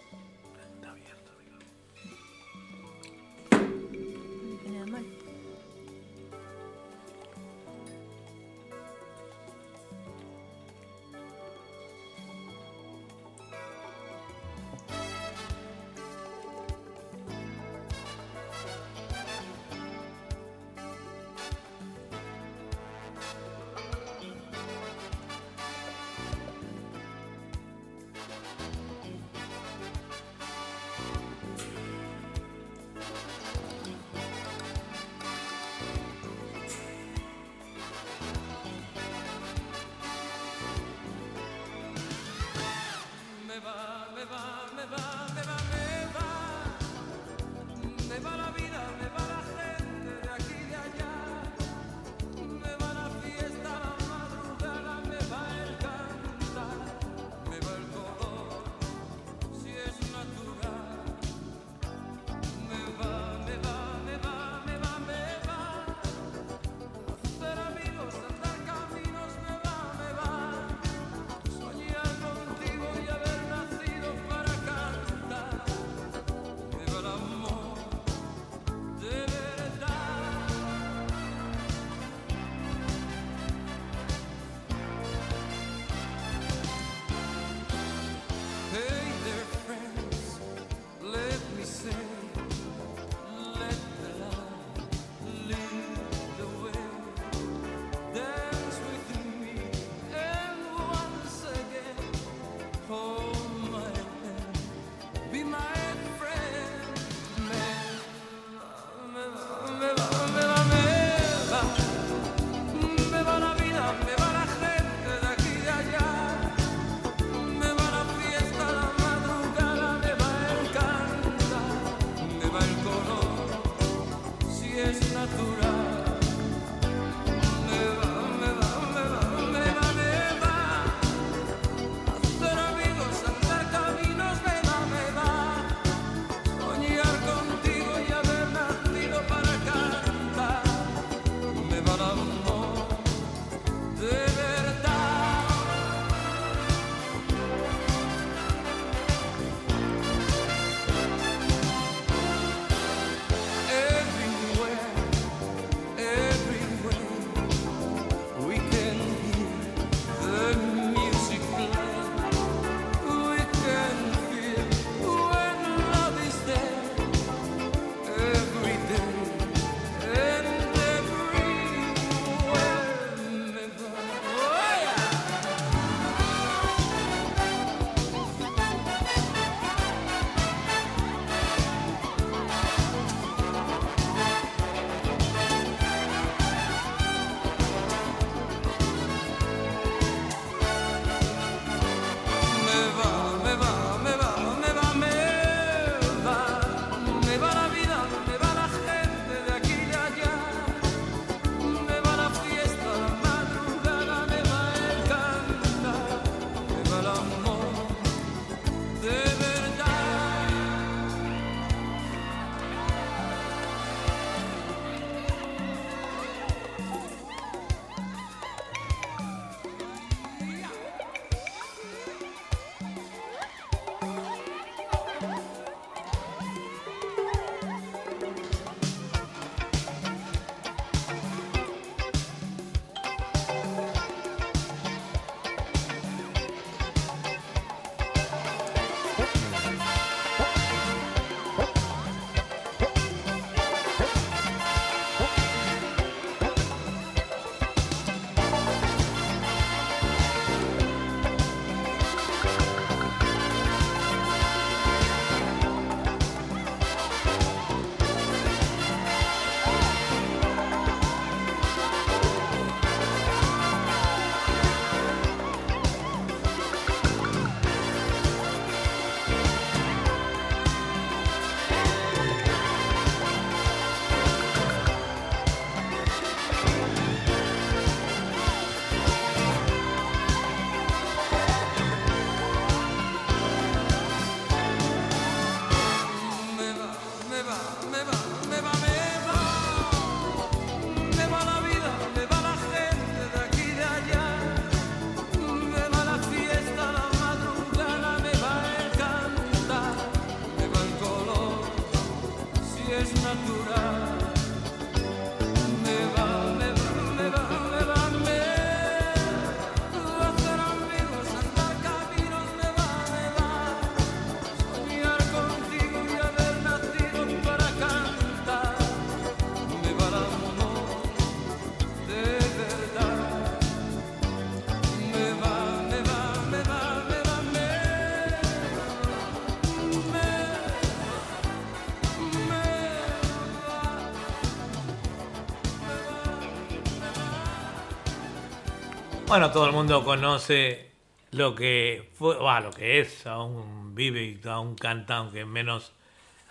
Bueno, todo el mundo conoce lo que fue, lo que es aún vive y aún canta, aunque menos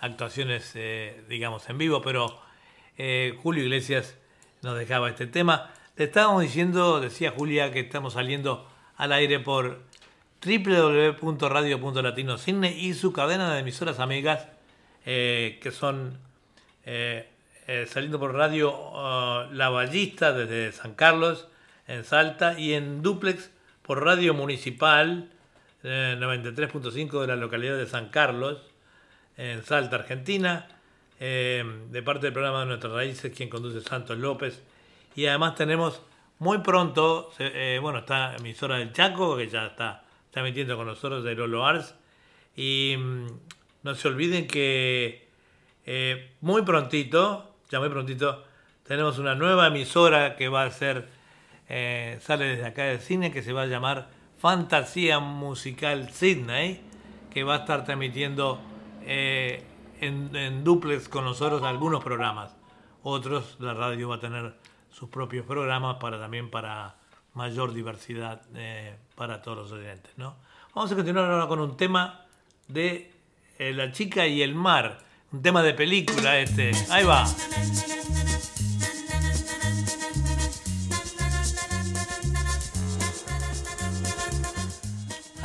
actuaciones, eh, digamos, en vivo, pero eh, Julio Iglesias nos dejaba este tema. Le estábamos diciendo, decía Julia, que estamos saliendo al aire por www.radio.latinocine y su cadena de emisoras amigas, eh, que son saliendo por radio uh, La Ballista desde San Carlos, en Salta, y en duplex por Radio Municipal 93.5 de la localidad de San Carlos, en Salta, Argentina, eh, de parte del programa de Nuestras Raíces, quien conduce Santos López. Y además tenemos muy pronto, eh, bueno, está emisora del Chaco, que ya está, está emitiendo con nosotros de Lolo Ars. Y mm, no se olviden que eh, muy prontito, ya muy prontito, tenemos una nueva emisora que va a ser, sale desde acá del cine, que se va a llamar Fantasía Musical Sydney, que va a estar transmitiendo eh, en, duplex con nosotros algunos programas. Otros, la radio va a tener sus propios programas para también para mayor diversidad eh, para todos los oyentes. ¿no? Vamos a continuar ahora con un tema de eh, La chica y el mar, un tema de película este. Ahí va.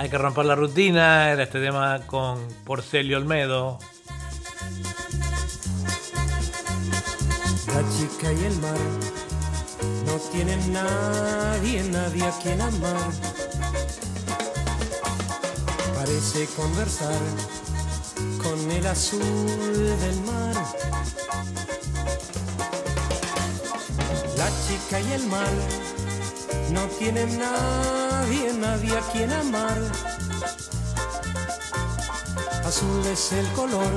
Hay que romper la rutina, era este tema con Porcelio Olmedo. La chica y el mar no tienen nadie, nadie a quien amar. Parece conversar con el azul del mar. La chica y el mar no tienen nadie, nadie a quien amar. Azul es el color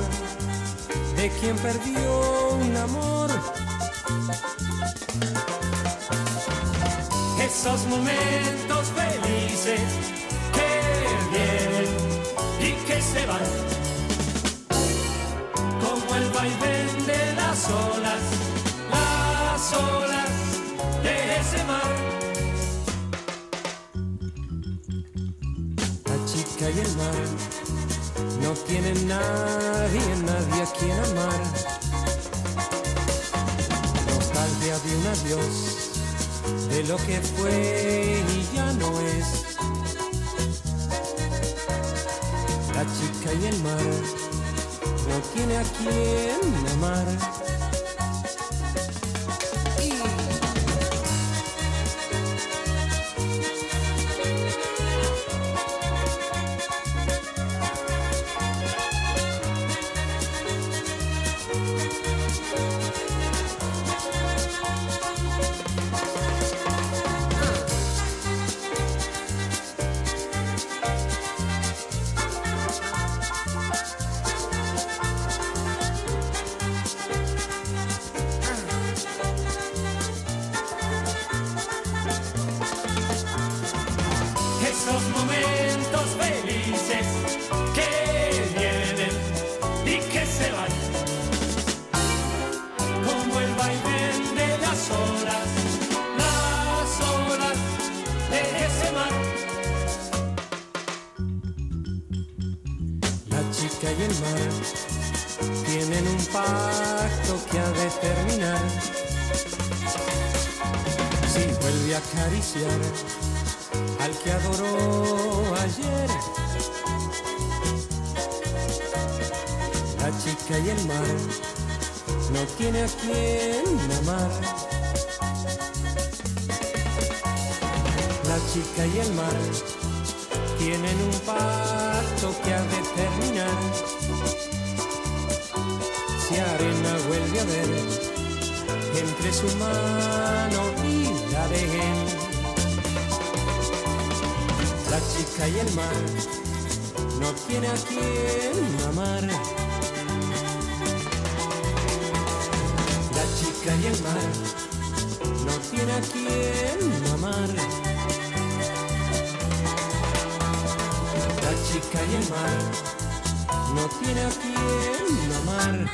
de quien perdió un amor. Esos momentos felices que vienen y que se van, como el vaivén de las olas, las olas de ese mar. Y el mar no tienen nadie, nadie a quien amar. Nostalgia de un adiós, de lo que fue y ya no es. La chica y el mar no tiene a quien amar. al que adoró ayer. La chica y el mar no tiene a quien amar. La chica y el mar tienen un pacto que ha de terminar. Si arena vuelve a ver entre su mano y la de él. La chica y el mar no tiene a quien amar. La chica y el mar no tiene a quien amar. La chica y el mar no tiene a quien amar.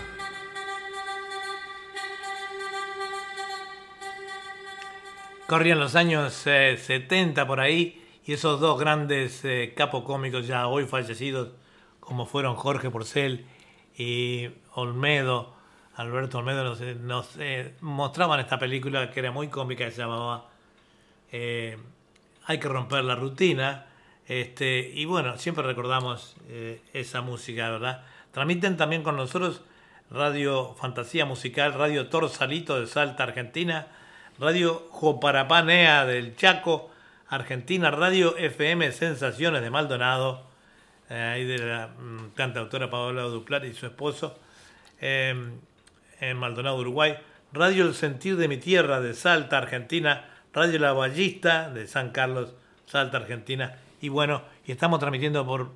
Corrían los años eh, 70 por ahí y esos dos grandes capos cómicos ya hoy fallecidos, como fueron Jorge Porcel y Olmedo, Alberto Olmedo, nos, nos mostraban esta película que era muy cómica, se llamaba Hay que romper la rutina este, y bueno, siempre recordamos eh, esa música, ¿verdad? Transmiten también con nosotros Radio Fantasía Musical, Radio Torsalito de Salta, Argentina, Radio Joparapanea del Chaco, Argentina, Radio FM Sensaciones de Maldonado, eh, ahí de la mm, cantautora Paola Duplat y su esposo, em, en Maldonado, Uruguay, Radio El Sentir de mi Tierra de Salta, Argentina, Radio La Ballista de San Carlos, Salta, Argentina, y bueno, y estamos transmitiendo por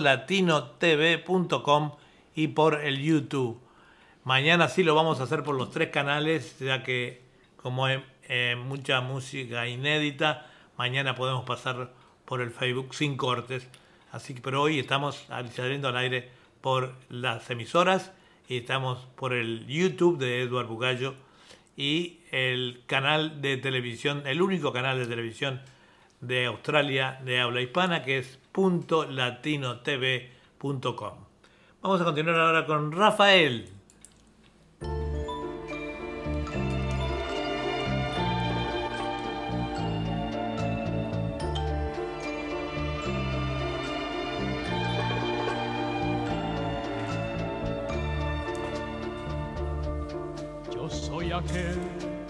.latinotv.com y por el YouTube. Mañana sí lo vamos a hacer por los tres canales, ya que como hay eh, mucha música inédita, mañana podemos pasar por el Facebook sin cortes. Así que, pero hoy estamos saliendo al aire por las emisoras y estamos por el YouTube de Eduardo Bugallo y el canal de televisión, el único canal de televisión de Australia de habla hispana, que es .latinotv.com. Vamos a continuar ahora con Rafael. Aquel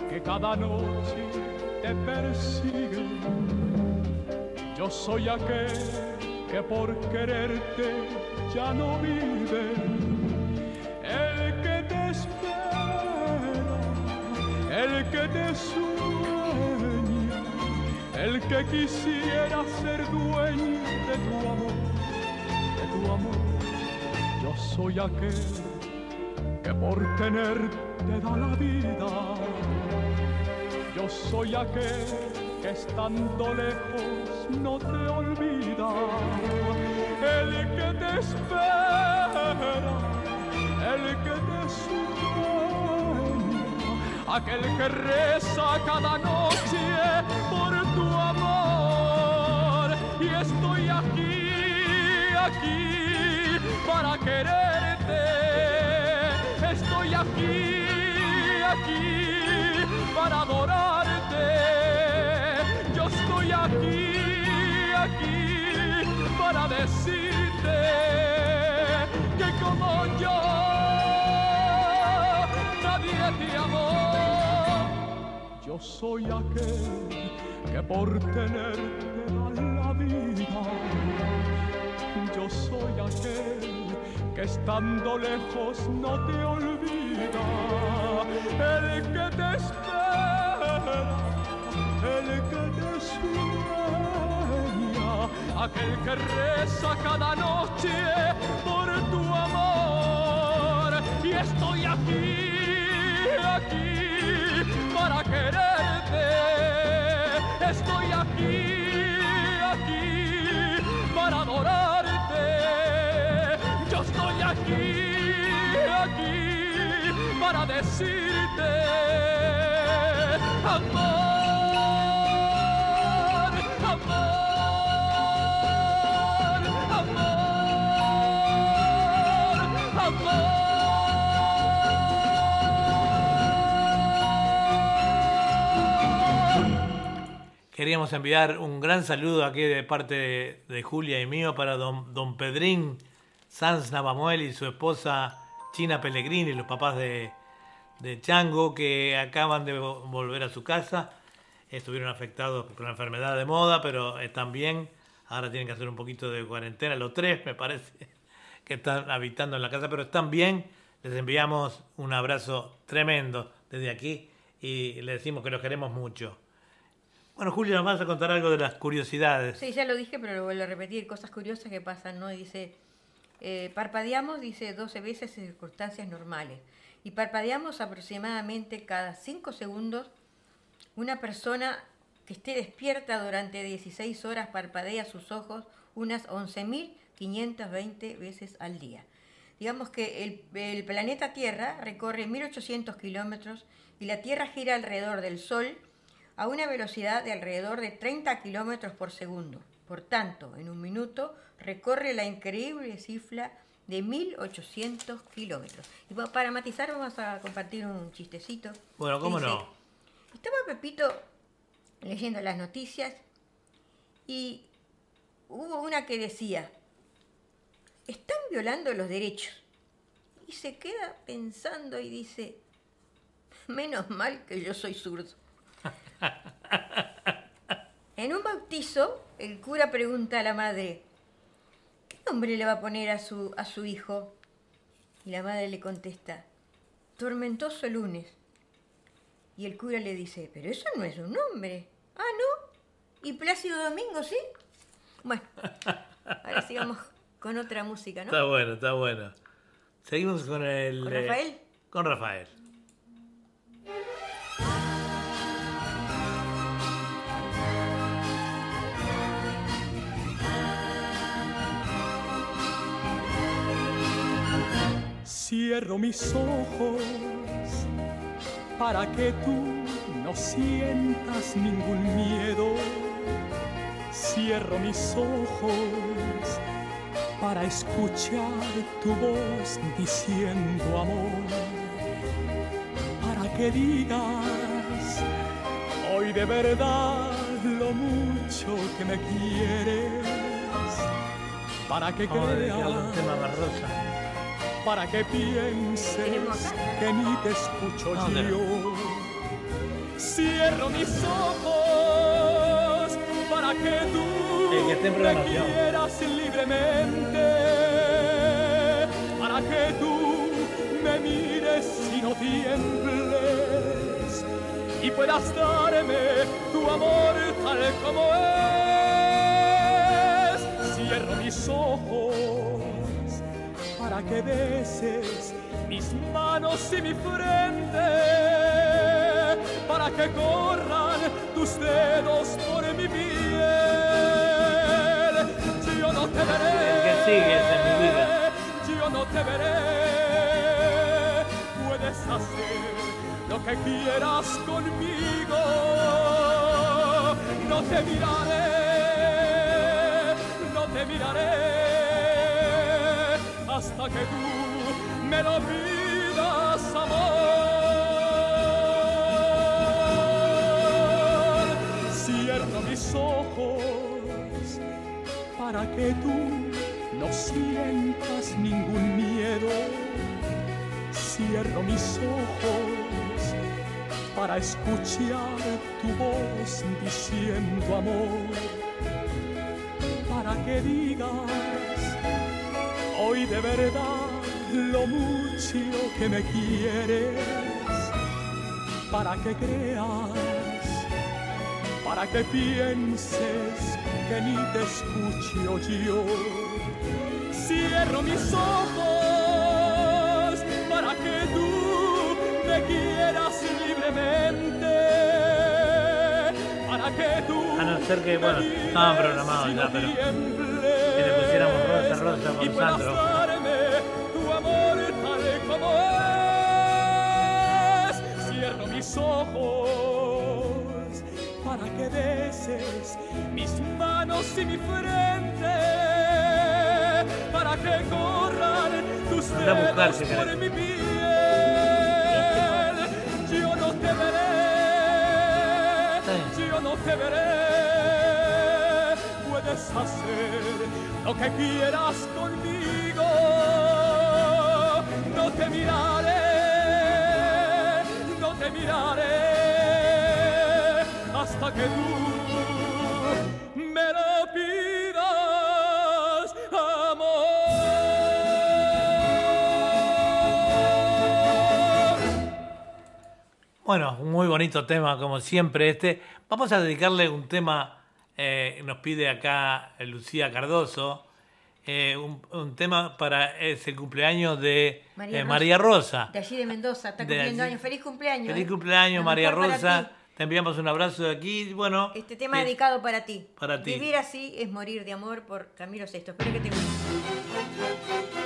que cada noche te persigue yo soy aquel que por quererte ya no vive, el que te espera, el que te sueña, el que quisiera ser dueño de tu amor, de tu amor. Yo soy aquel por tenerte da la vida. Yo soy aquel que estando lejos no te olvida, el que te espera, el que te sueña, aquel que reza cada noche por tu amor. Y estoy aquí, aquí para estoy aquí, aquí para adorarte aquí, aquí, para decirte que como yo nadie te amó. Yo soy aquel que por tenerte da la vida. Yo soy aquel que estando lejos no te olvida. El que te espera el que te sueña, aquel que reza cada noche por tu amor. Y estoy aquí, aquí para quererte. Estoy aquí, para decirte amor. Queríamos enviar un gran saludo aquí de parte de, Julia y mío para don, don Pedrín Sanz Navamuel y su esposa China Pellegrini, los papás de, Chango, que acaban de volver a su casa. Estuvieron afectados por la enfermedad de moda, pero están bien. Ahora tienen que hacer un poquito de cuarentena, los tres me parece que están habitando en la casa, pero están bien. Les enviamos un abrazo tremendo desde aquí y les decimos que los queremos mucho. Bueno, Julio, nos vas a contar algo de las curiosidades. Sí, ya lo dije, pero lo vuelvo a repetir. Cosas curiosas que pasan, ¿no? Dice, eh, parpadeamos, dice, 12 veces en circunstancias normales. Y parpadeamos aproximadamente cada 5 segundos. Una persona que esté despierta durante 16 horas parpadea sus ojos unas 11.520 veces al día. Digamos que el, el planeta Tierra recorre 1.800 kilómetros y la Tierra gira alrededor del Sol a una velocidad de alrededor de 30 kilómetros por segundo. Por tanto, en un minuto recorre la increíble cifra de 1800 kilómetros. Y para matizar vamos a compartir un chistecito. Bueno, ¿cómo no? Estaba Pepito leyendo las noticias y hubo una que decía, están violando los derechos. Y se queda pensando y dice, menos mal que yo soy zurdo. en un bautizo, el cura pregunta a la madre, ¿qué nombre le va a poner a su, a su hijo? Y la madre le contesta, Tormentoso lunes. Y el cura le dice, pero eso no es un nombre. Ah, ¿no? ¿Y Plácido Domingo, sí? Bueno, ahora sigamos con otra música, ¿no? Está bueno, está bueno. Seguimos con el... ¿Con Rafael? con Rafael. Cierro mis ojos para que tú no sientas ningún miedo. Cierro mis ojos para escuchar tu voz diciendo amor. Para que digas hoy de verdad lo mucho que me quieres. Para que creas para que pienses que ni te escucho yo. Cierro mis ojos para que tú me quieras libremente, para que tú me mires y no tiembles y puedas darme tu amor tal como es. Cierro mis ojos para que beses mis manos y mi frente, para que corran tus dedos por mi piel. Yo no te veré, ¿Qué sigues en mi vida? yo no te veré. Puedes hacer lo que quieras conmigo, no te miraré, no te miraré que tú me lo pidas, amor. Cierro mis ojos para que tú no sientas ningún miedo. Cierro mis ojos para escuchar tu voz diciendo amor, para que digas hoy de verdad lo mucho que me quieres, para que creas, para que pienses que ni te escucho yo. Cierro mis ojos para que tú me quieras libremente, para que tú... A no ser que, bueno, estaban programados ya, pero rosa con Sandro. tu amor tal como es. Cierro mis ojos para que beses mis manos y mi frente, para que corran tus dedos por mi piel. Yo no te veré, yo no te veré hacer lo que quieras conmigo. No te miraré, no te miraré hasta que tú me lo pidas, amor. Bueno, muy bonito tema como siempre este. Vamos a dedicarle un tema eh, nos pide acá Lucía Cardoso, eh, un, tema para ese cumpleaños de María, Rosa, De allí de Mendoza, está cumpliendo años. Feliz cumpleaños. Feliz ¿eh? cumpleaños, María Rosa. Te enviamos un abrazo de aquí. Bueno, este tema dedicado para ti. Para ti. Vivir así es morir de amor por Camilo VI. Espero que te guste.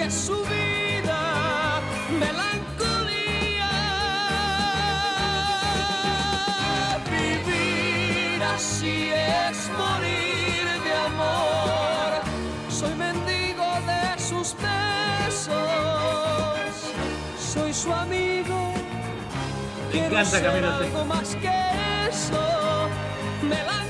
Que su vida, melancolía. Vivir así es morir de amor, soy mendigo de sus besos, soy su amigo. Me Quiero encanta ser Camilo algo más que eso, melancolía.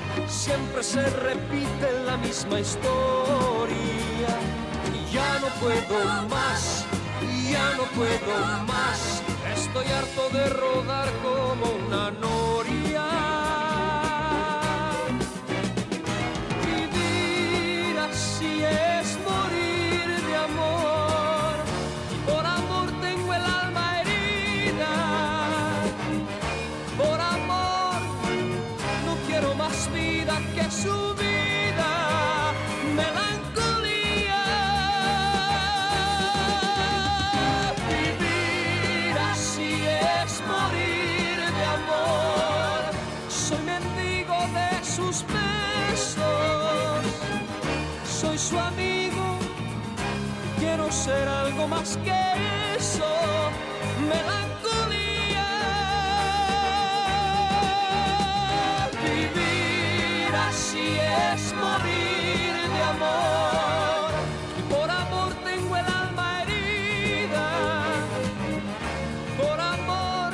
Siempre se repite la misma historia ya no puedo más, ya no puedo más. Estoy harto de rodar como una noria. Ser algo más que eso. Melancolía. Vivir así es morir de amor. Por amor tengo el alma herida. Por amor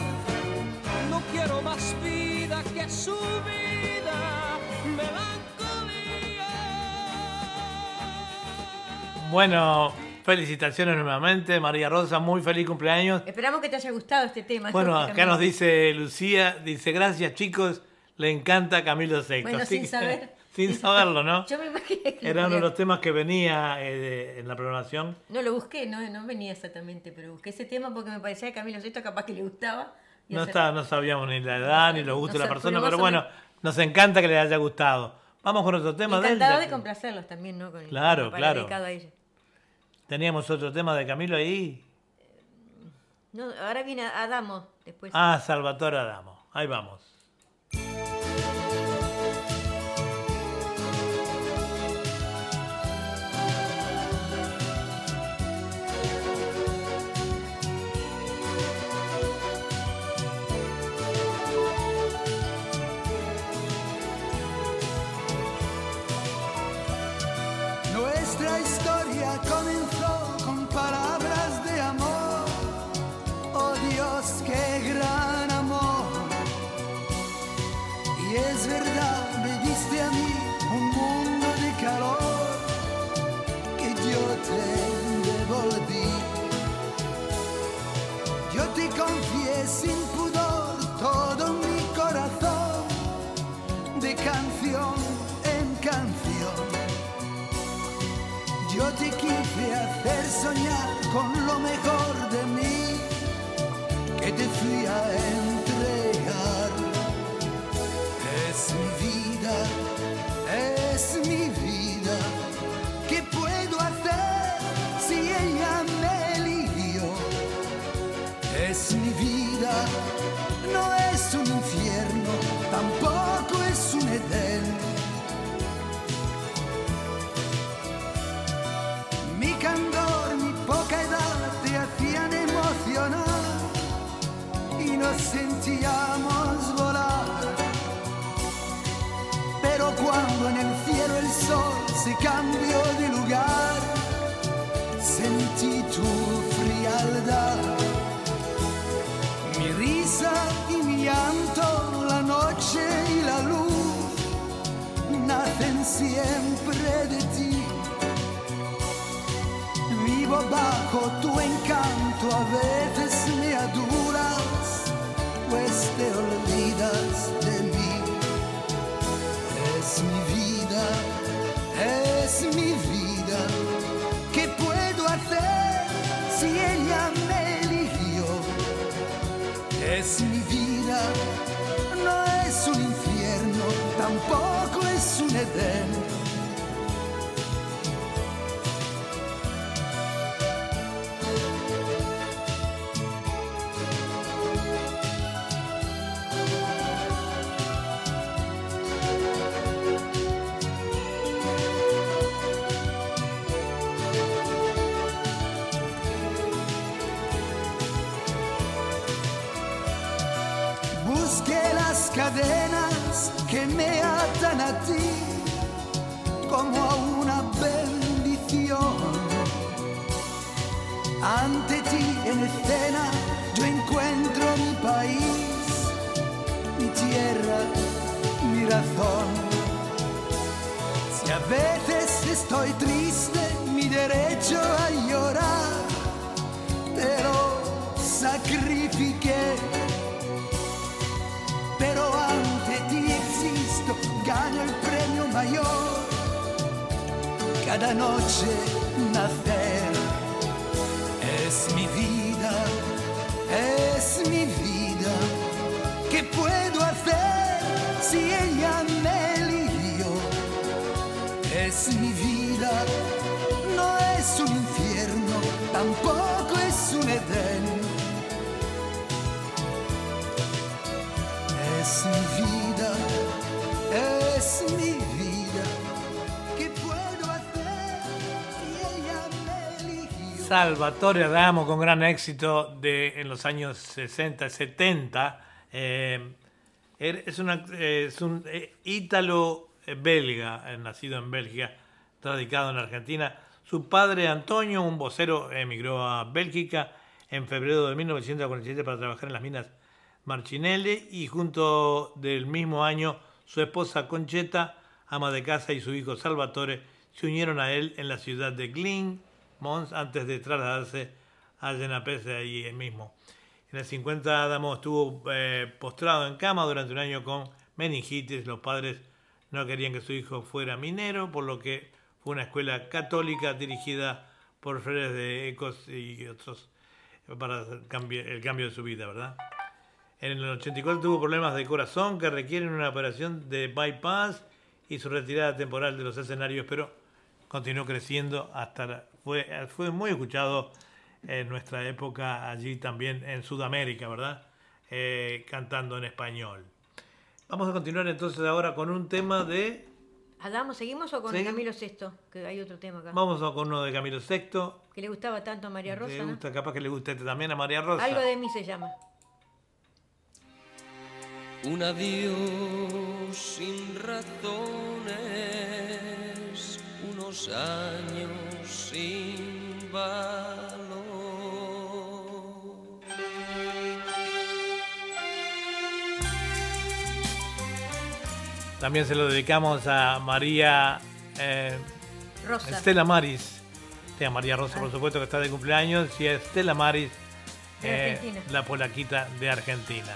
no quiero más vida que su vida. Melancolía. Bueno, felicitaciones nuevamente, María Rosa, muy feliz cumpleaños. Esperamos que te haya gustado este tema. Bueno, acá nos dice Lucía, dice gracias chicos, le encanta Camilo VI. Bueno, sin que- saber. sin saberlo, ¿no? Yo me imaginé que Era uno de los temas que venía eh, en la programación. No lo busqué, no, no venía exactamente, pero busqué ese tema porque me parecía que Camilo Sesto capaz que le gustaba. No, hacer- está, no sabíamos ni la edad ni los gustos no de la persona, pero bueno, nos encanta que les haya gustado. Vamos con otro tema de él. Encantado de complacerlos también, ¿no? Con el Claro, claro. dedicado a ella. Teníamos otro tema de Camilo ahí. No, ahora viene Adamo después. Ah, Salvatore Adamo. Ahí vamos. Yo te confié sin pudor todo mi corazón, de canción en canción. Yo te quise hacer soñar con lo mejor de mí que te fui a entregar. Es mi vida, es mi vida. sol si cambio de lugar. Sentí tu frialdad, mi risa y mi llanto, la noche y la luz nacen siempre de ti. Vivo bajo tu encanto, a veces me aduras, pues te olvidas es mi vida. ¿Qué puedo hacer si ella me eligió? Es mi vida, no es un infierno, tampoco como a una bendición. Ante ti en escena yo encuentro mi país, mi tierra, mi razón. Si a veces estoy triste, mi derecho a llorar, te lo sacrifiqué gano el premio mayor. Cada noche nacer es mi vida, es mi vida. ¿Qué puedo hacer si ella me eligió? Es mi vida, no es un infierno, tampoco es un Edén es mi vida, es mi vida. ¿Qué puedo hacer si ella me eligió? Salvatore Adamo con gran éxito en los años 60, 70. Eh, er, es, una, es un eh, ítalo belga, eh, nacido en Bélgica, radicado en Argentina. Su padre Antonio, un vocero, emigró a Bélgica en febrero de 1947 para trabajar en las minas Marchinelli y junto del mismo año su esposa Concheta, ama de casa y su hijo Salvatore se unieron a él en la ciudad de Glyn, Mons, antes de trasladarse a Genapese ahí mismo. En el 50 Adamo estuvo eh, postrado en cama durante un año con meningitis. Los padres no querían que su hijo fuera minero, por lo que fue una escuela católica dirigida por Freres de Ecos y otros para el cambio de su vida, ¿verdad? En el 84 tuvo problemas de corazón que requieren una operación de bypass y su retirada temporal de los escenarios, pero continuó creciendo hasta fue, fue muy escuchado en nuestra época allí también en Sudamérica, ¿verdad? Eh, cantando en español. Vamos a continuar entonces ahora con un tema de... ¿Hagamos, seguimos o con Camilo VI? Que hay otro tema acá. Vamos con uno de Camilo VI. Que le gustaba tanto a María Rosa. Le gusta, capaz que le guste este también a María Rosa. Algo de mí se llama un adiós sin razones, unos años sin valor. También se lo dedicamos a María eh, Rosa. Estela Maris. a María Rosa, por ah. supuesto, que está de cumpleaños, y a Estela Maris, eh, la polaquita de Argentina.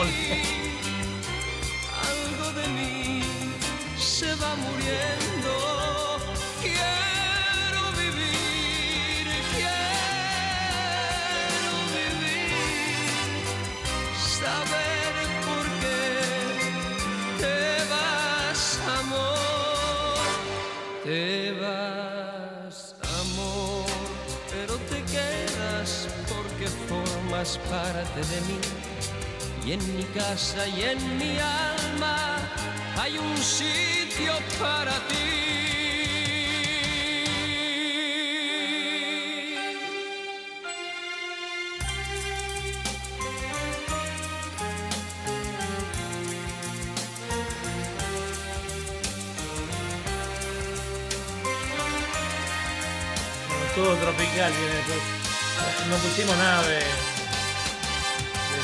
algo de mí se va muriendo. Quiero vivir, quiero vivir, saber por qué te vas, amor, te vas, amor, pero te quedas porque formas parte de mí. Y en mi casa y en mi alma hay un sitio para ti. Todo tropical viene. No pusimos nada de, de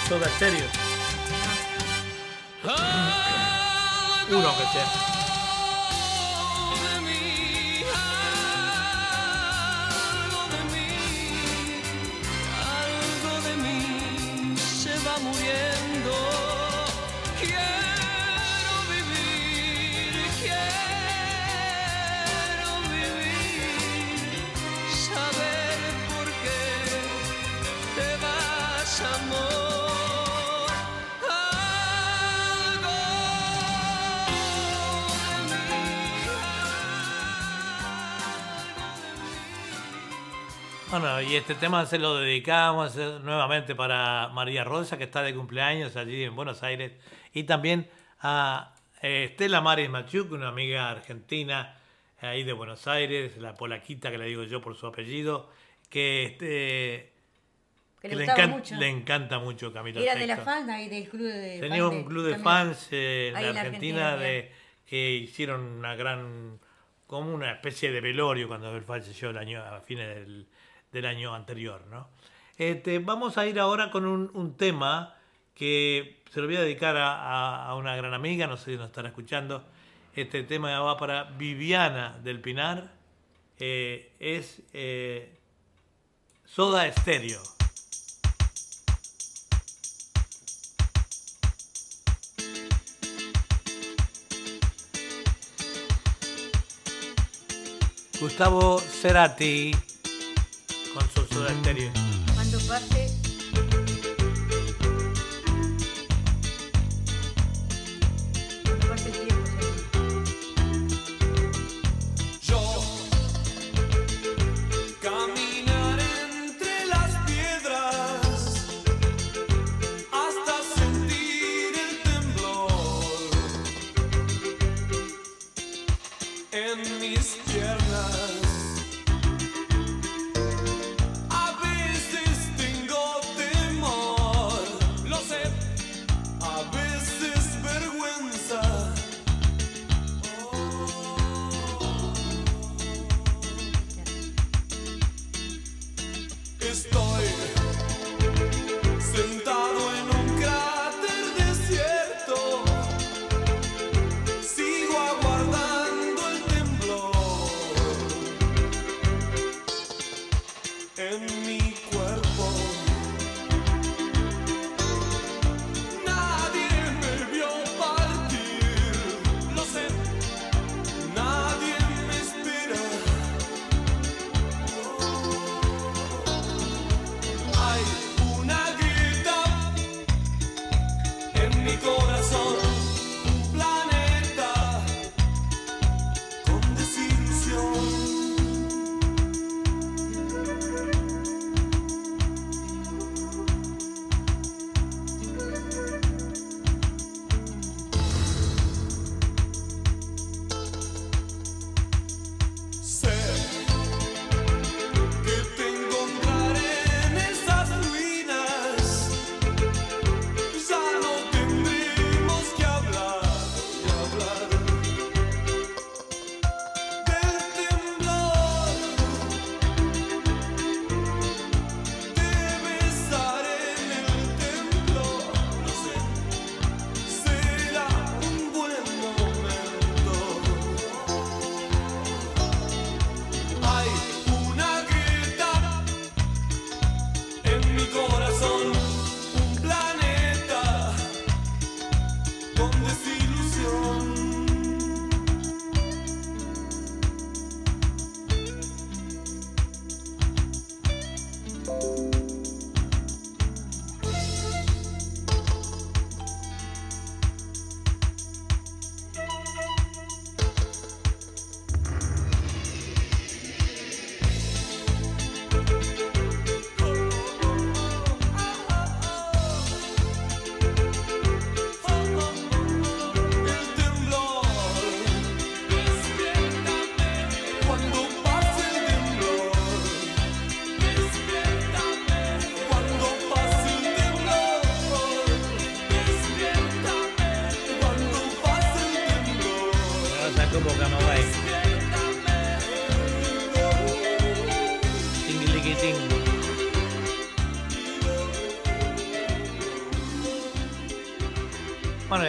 soda estéreo. Uno que sea. de y este tema se lo dedicamos eh, nuevamente para María Rosa, que está de cumpleaños allí en Buenos Aires, y también a eh, Estela Maris Machuc, una amiga argentina ahí de Buenos Aires, la polaquita que le digo yo por su apellido, que este Que le le, gustaba encan- mucho. le encanta mucho Camilo Era de la fan y del club de Tenía fan un club de fans eh, Ahí en la Argentina, Argentina, de, que hicieron una gran, como una especie de velorio cuando él falleció el año, a fines del, del año anterior, ¿no? Este, vamos a ir ahora con un, tema que se lo voy a dedicar a una gran amiga, no sé si nos estará escuchando. Este tema va para Viviana del Pinar, eh, es eh, Soda Estéreo. Gustavo Cerati con su Soda Stereo. Cuando pase.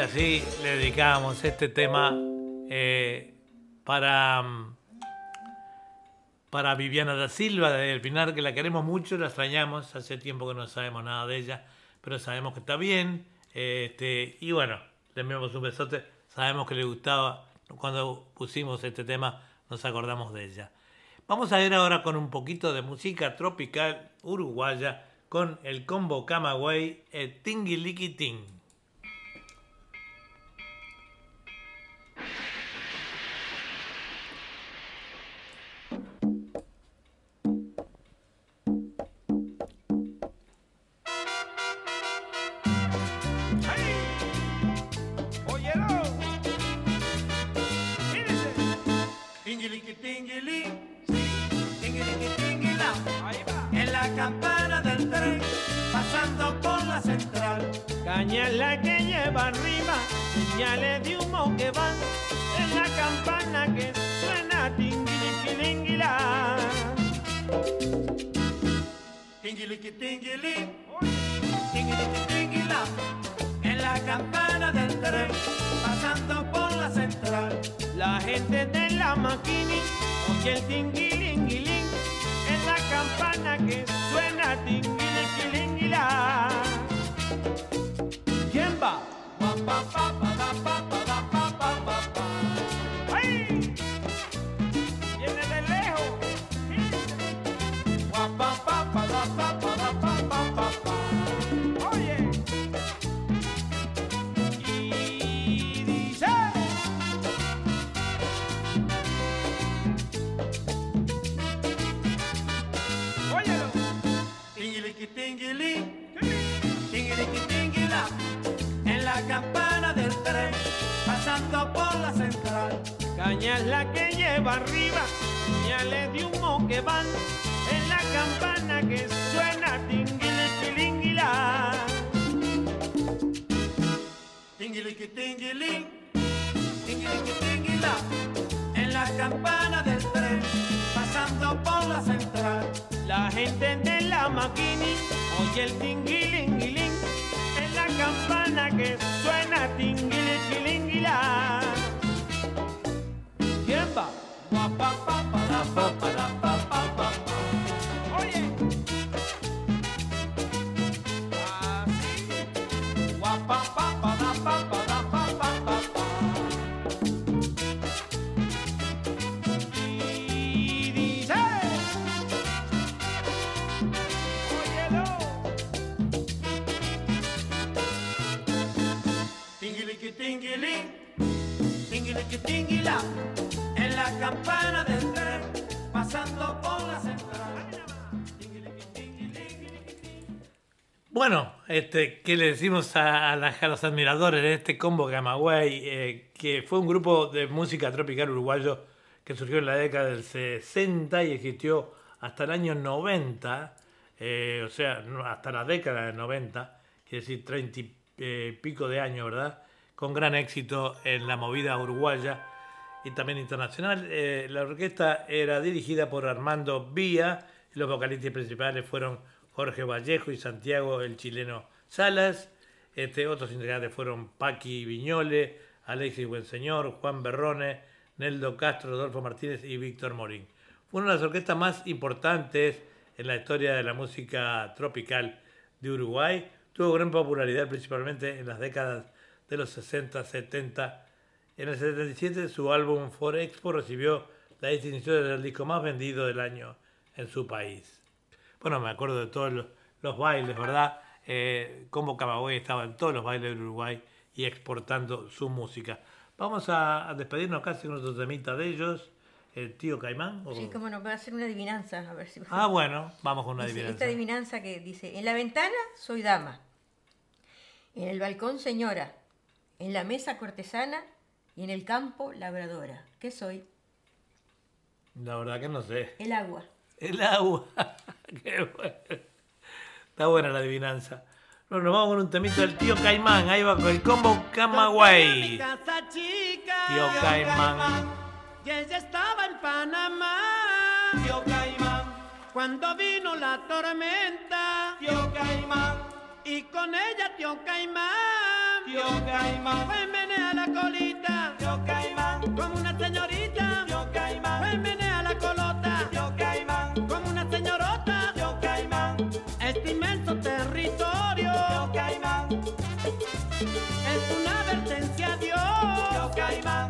Así le dedicamos este tema eh, para, para Viviana da Silva de El Pinar, que la queremos mucho, la extrañamos, hace tiempo que no sabemos nada de ella, pero sabemos que está bien. Este, y bueno, le enviamos un besote, sabemos que le gustaba, cuando pusimos este tema nos acordamos de ella. Vamos a ir ahora con un poquito de música tropical uruguaya con el combo Camagüey, el Tingy la central. Caña la que lleva arriba, señales de humo que van en la campana que suena tinguiliquilinguila. Tinguiliqui tinguili, tinguiliqui en la campana del tren, pasando por la central. La gente de la maquini oye el tinguilinguilín en la campana que suena ¿Quién va? Pasando por la central. Caña es la que lleva arriba, señales de humo que van en la campana que suena tinguiliquilinguila. Tinguiliqui tinguili, tinguiliqui tinguila, en la campana del tren, pasando por la central. La gente de la maquini oye el tinguilinguilín en la campana que suena tinguiliquilinguila. ¿Quién va? Oye. En la campana del pasando por la central. Bueno, este, ¿qué le decimos a, a la- a los admiradores de este combo Camagüey? eh, que fue un grupo de música tropical uruguayo que surgió en la década del 60 y existió hasta el año 90, eh, o sea, hasta la década del 90, quiere decir 30 y eh, pico de años, ¿verdad? Con gran éxito en la movida uruguaya y también internacional. Eh, la orquesta era dirigida por Armando Vía y los vocalistas principales fueron Jorge Vallejo y Santiago el chileno Salas. Este, otros integrantes fueron Paqui Viñole, Alexis Buenseñor, Juan Berrone, Neldo Castro, Rodolfo Martínez y Víctor Morín. Fue una de las orquestas más importantes en la historia de la música tropical de Uruguay. Tuvo gran popularidad principalmente en las décadas de los 60, 70. En el 77 su álbum For Expo recibió la distinción del disco más vendido del año en su país. Bueno, me acuerdo de todos los, los bailes, ¿verdad? Eh, como Camagüey estaba en todos los bailes de Uruguay y exportando su música. Vamos a, a despedirnos casi con otro temita de ellos. El tío Caimán. ¿o? Sí, cómo no, va a hacer una adivinanza, a ver si... Ah, bueno, vamos con una Dice, adivinanza. Esta adivinanza que dice, en la ventana soy dama, en el balcón señora, en la mesa cortesana y en el campo labradora. ¿Qué soy? La verdad que no sé. El agua. El agua. Qué bueno. Está buena la adivinanza. Bueno, nos vamos con un temito del tío Caimán. Ahí va con el combo Camagüey. Tío Caimán. Y ella estaba en Panamá. Tío Caimán, Cuando vino la tormenta. tío Caimán, Y con ella tío Caimán. Yo caimán. Pues menea la colita, yo caimán. Como una señorita, yo caimán. Pues menea la colota, yo caimán. Como una señorota, yo caimán. Este inmenso territorio, yo caimán. Es una advertencia a Dios, yo caimán.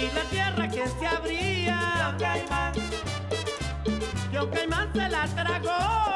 Y la tierra que se abría, yo caimán. Yo caimán se la tragó.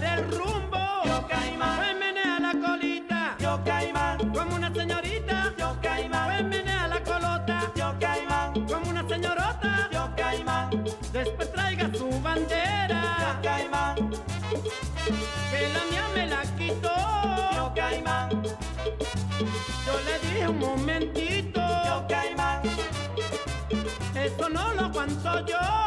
Cambiar el rumbo. Yo caimán. Pues menea la colita. Yo caimán. Como una señorita. Yo caimán. Pues menea la colota. Yo caimán. Como una señorota. Yo caimán. Después traiga su bandera. Yo caimán. Que la mía me la quitó. Yo caimán. Yo le dije un momentito. Yo caimán. Eso no lo aguanto yo. Yo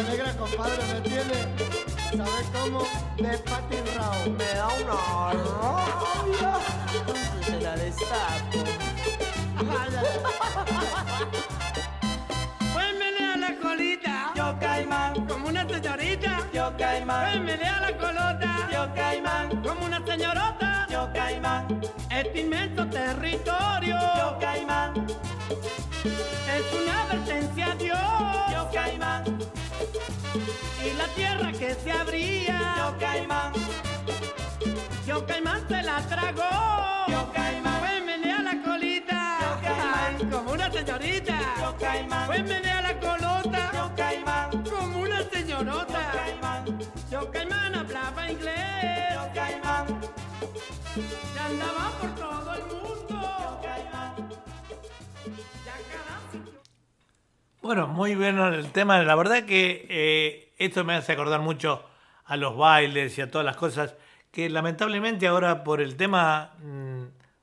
esta negra, compadre, me tiene, ¿sabes cómo? De patinrao. Me da una rabia. Se la destapo. Pues menea la colita. Yo caimán. Como una señorita. Yo caimán. Pues menea la colota. Yo caimán. Como una señorota. Yo caimán. Este tierra que se abría. Yo caimán. Yo caimán se la tragó. Yo caimán. Pues menea la colita. Yo caimán. Ay, como una señorita. Yo caimán. Pues menea la colota. Yo caimán. Como una señorota. Yo caimán. Yo caimán hablaba inglés. Yo caimán. Y andaba por todo el mundo. Bueno, muy bueno el tema. La verdad que eh, esto me hace acordar mucho a los bailes y a todas las cosas que lamentablemente ahora por el tema, mm,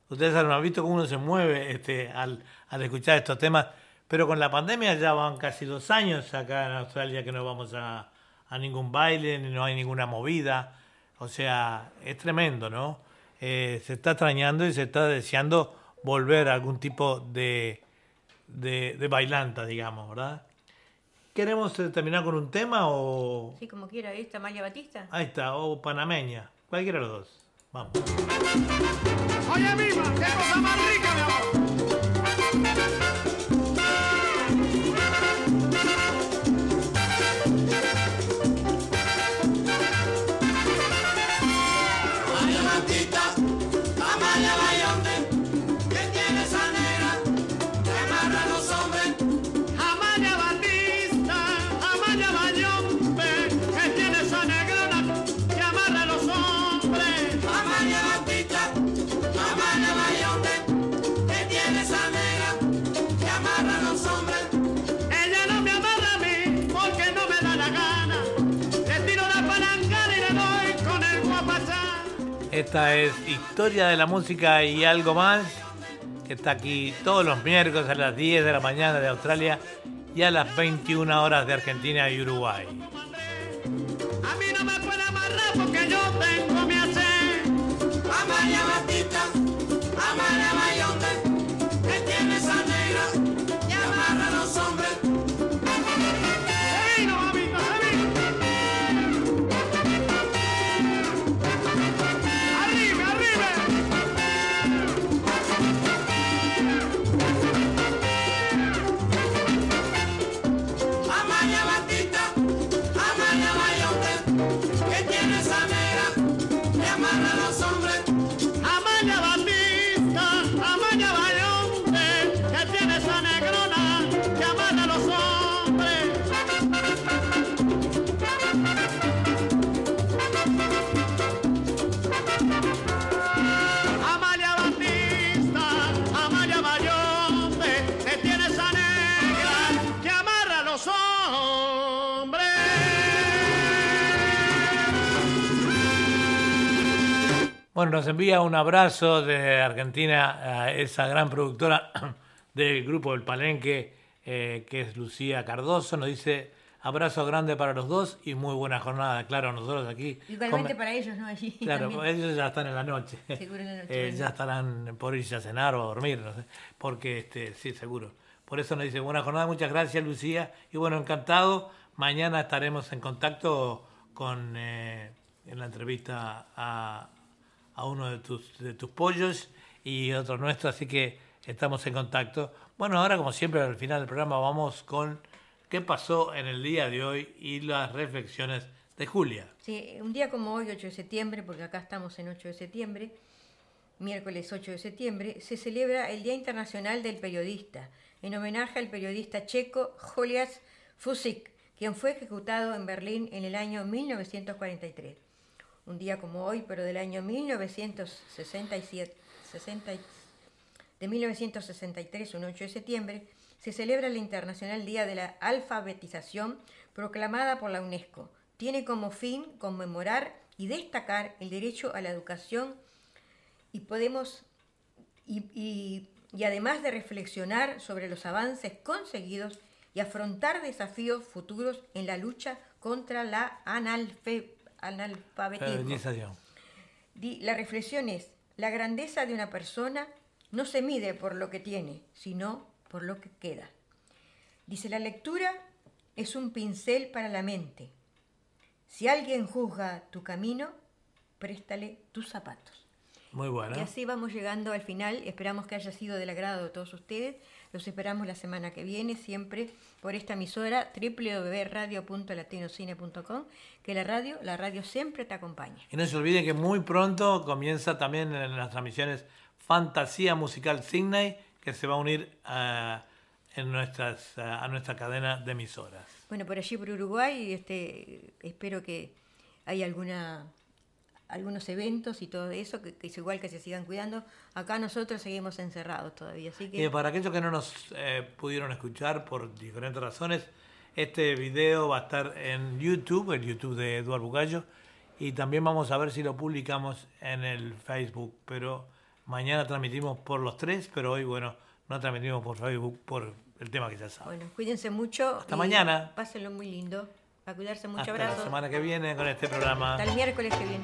ustedes han visto cómo uno se mueve este, al, al escuchar estos temas, pero con la pandemia ya van casi dos años acá en Australia que no vamos a, a ningún baile, ni no hay ninguna movida. O sea, es tremendo, ¿no? Eh, se está extrañando y se está deseando volver a algún tipo de, de, de bailanta, digamos, ¿verdad? ¿Queremos eh, terminar con un tema o...? Sí, como quiera, ahí está María Batista. Ahí está, o panameña, cualquiera de los dos. Vamos. Oye, misma, qué cosa más rica, mi amor. Esta es Historia de la Música y algo más, que está aquí todos los miércoles a las 10 de la mañana de Australia y a las 21 horas de Argentina y Uruguay. Bueno, nos envía un abrazo de Argentina a esa gran productora del grupo del Palenque, eh, que es Lucía Cardoso. Nos dice abrazo grande para los dos y muy buena jornada. Claro, nosotros aquí. Igualmente para ellos, ¿no? Allí claro, ellos ya están en la noche. Seguro en la noche. Eh, ya estarán por irse a cenar o a dormir, no sé. Porque, este, sí, seguro. Por eso nos dice buena jornada. Muchas gracias, Lucía. Y bueno, encantado. Mañana estaremos en contacto con eh, en la entrevista a a uno de tus, de tus pollos y otro nuestro, así que estamos en contacto. Bueno, ahora como siempre al final del programa vamos con qué pasó en el día de hoy y las reflexiones de Julia. Sí, un día como hoy, 8 de septiembre, porque acá estamos en 8 de septiembre, miércoles 8 de septiembre, se celebra el Día Internacional del Periodista, en homenaje al periodista checo Julius Fusik, quien fue ejecutado en Berlín en el año 1943 un día como hoy, pero del año 1967, de 1963, un 8 de septiembre, se celebra el Internacional Día de la Alfabetización proclamada por la UNESCO. Tiene como fin conmemorar y destacar el derecho a la educación y podemos y, además de reflexionar sobre los avances conseguidos y afrontar desafíos futuros en la lucha contra la analfabetización analfabetismo. La reflexión es, la grandeza de una persona no se mide por lo que tiene, sino por lo que queda. Dice, la lectura es un pincel para la mente. Si alguien juzga tu camino, préstale tus zapatos. Muy bueno. Y así vamos llegando al final. Esperamos que haya sido del agrado de todos ustedes. Los esperamos la semana que viene, siempre por esta emisora www.radio.latinocine.com, que la radio, la radio siempre te acompaña. Y no se olviden que muy pronto comienza también en las transmisiones Fantasía Musical Sydney, que se va a unir a, en nuestras, a nuestra cadena de emisoras. Bueno, por allí por Uruguay, este, espero que haya alguna algunos eventos y todo eso, que, es igual que se sigan cuidando. Acá nosotros seguimos encerrados todavía. Así que... Y para aquellos que no nos eh, pudieron escuchar por diferentes razones, este video va a estar en YouTube, el YouTube de Eduardo Bugallo, y también vamos a ver si lo publicamos en el Facebook. Pero mañana transmitimos por los tres, pero hoy, bueno, no transmitimos por Facebook por el tema que ya saben. Bueno, cuídense mucho. Hasta mañana. Pásenlo muy lindo. A cuidarse mucho. Hasta la semana que viene con este programa. Hasta el miércoles que viene.